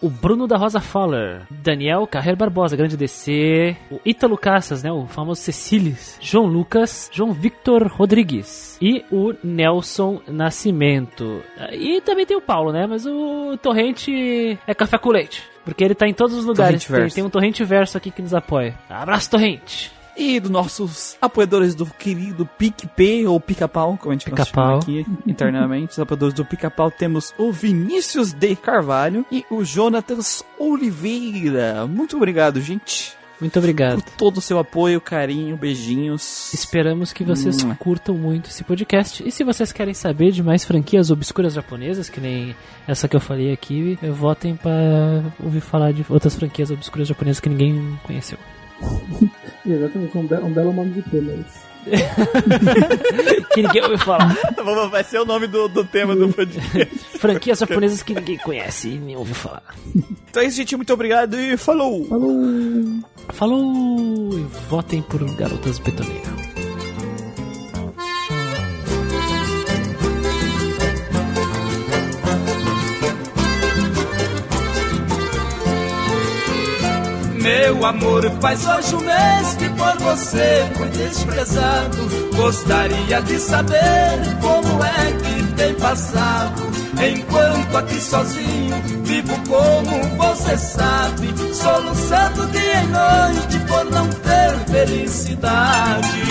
O Bruno da Rosa Fowler, Daniel Carreiro Barbosa, grande DC, o Ítalo Cassas, né, o famoso Cecílias, João Lucas, João Victor Rodrigues e o Nelson Nascimento. E também tem o Paulo, né, mas o Torrente é café com leite. Porque ele tá em todos os lugares. Tem, tem um Torrente Verso aqui que nos apoia. Abraço, Torrente! E dos nossos apoiadores do querido PicP, ou Pica-Pau, como a gente Pica chama aqui internamente. Os apoiadores do Pica-Pau temos o Vinícius de Carvalho e o Jonatas Oliveira. Muito obrigado, gente. Muito obrigado. Por todo o seu apoio, carinho, beijinhos. Esperamos que vocês hum. curtam muito esse podcast. E se vocês querem saber de mais franquias obscuras japonesas, que nem essa que eu falei aqui, votem para ouvir falar de outras franquias obscuras japonesas que ninguém conheceu. Exatamente, um, be um belo nome de tema isso. que ninguém ouviu falar. Vai ser o nome do, do tema do podcast. Franquias japonesas que ninguém conhece e nem ouviu falar. Então é isso, gente. Muito obrigado e falou! Falou! Falou! E votem por Garotas Betoneira. Meu amor, faz hoje um mês que por você fui desprezado. Gostaria de saber como é que tem passado. Enquanto aqui sozinho vivo como você sabe, soluçando dia e noite por não ter felicidade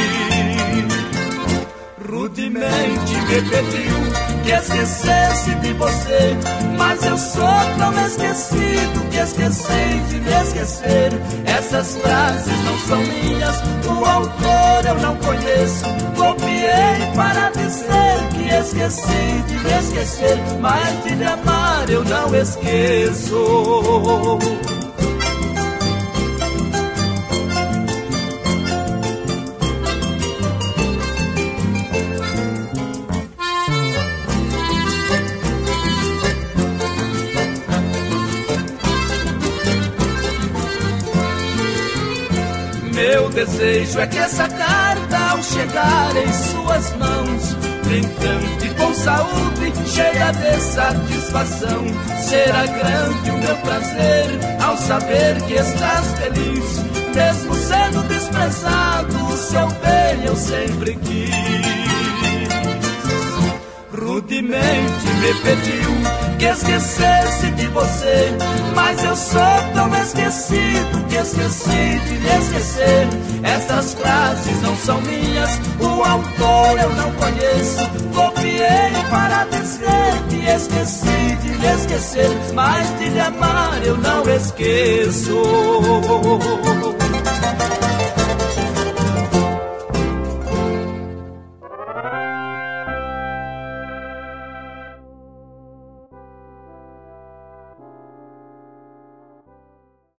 rudemente me pediu que esquecesse de você. Mas eu sou tão esquecido que esqueci de me esquecer. Essas frases não são minhas, o autor eu não conheço. Copiei para dizer que esqueci de me esquecer. Mas de me amar eu não esqueço. Desejo é que essa carta, ao chegar em suas mãos, brincante com saúde, cheia de satisfação, será grande o meu prazer ao saber que estás feliz, mesmo sendo desprezado, o seu bem eu sempre quis. Rudemente me pediu que esquecesse de você. Mas eu sou tão esquecido que esqueci de lhe esquecer. Essas frases não são minhas, o autor eu não conheço. Copiei para dizer que esqueci de lhe esquecer. Mas de lhe amar eu não esqueço.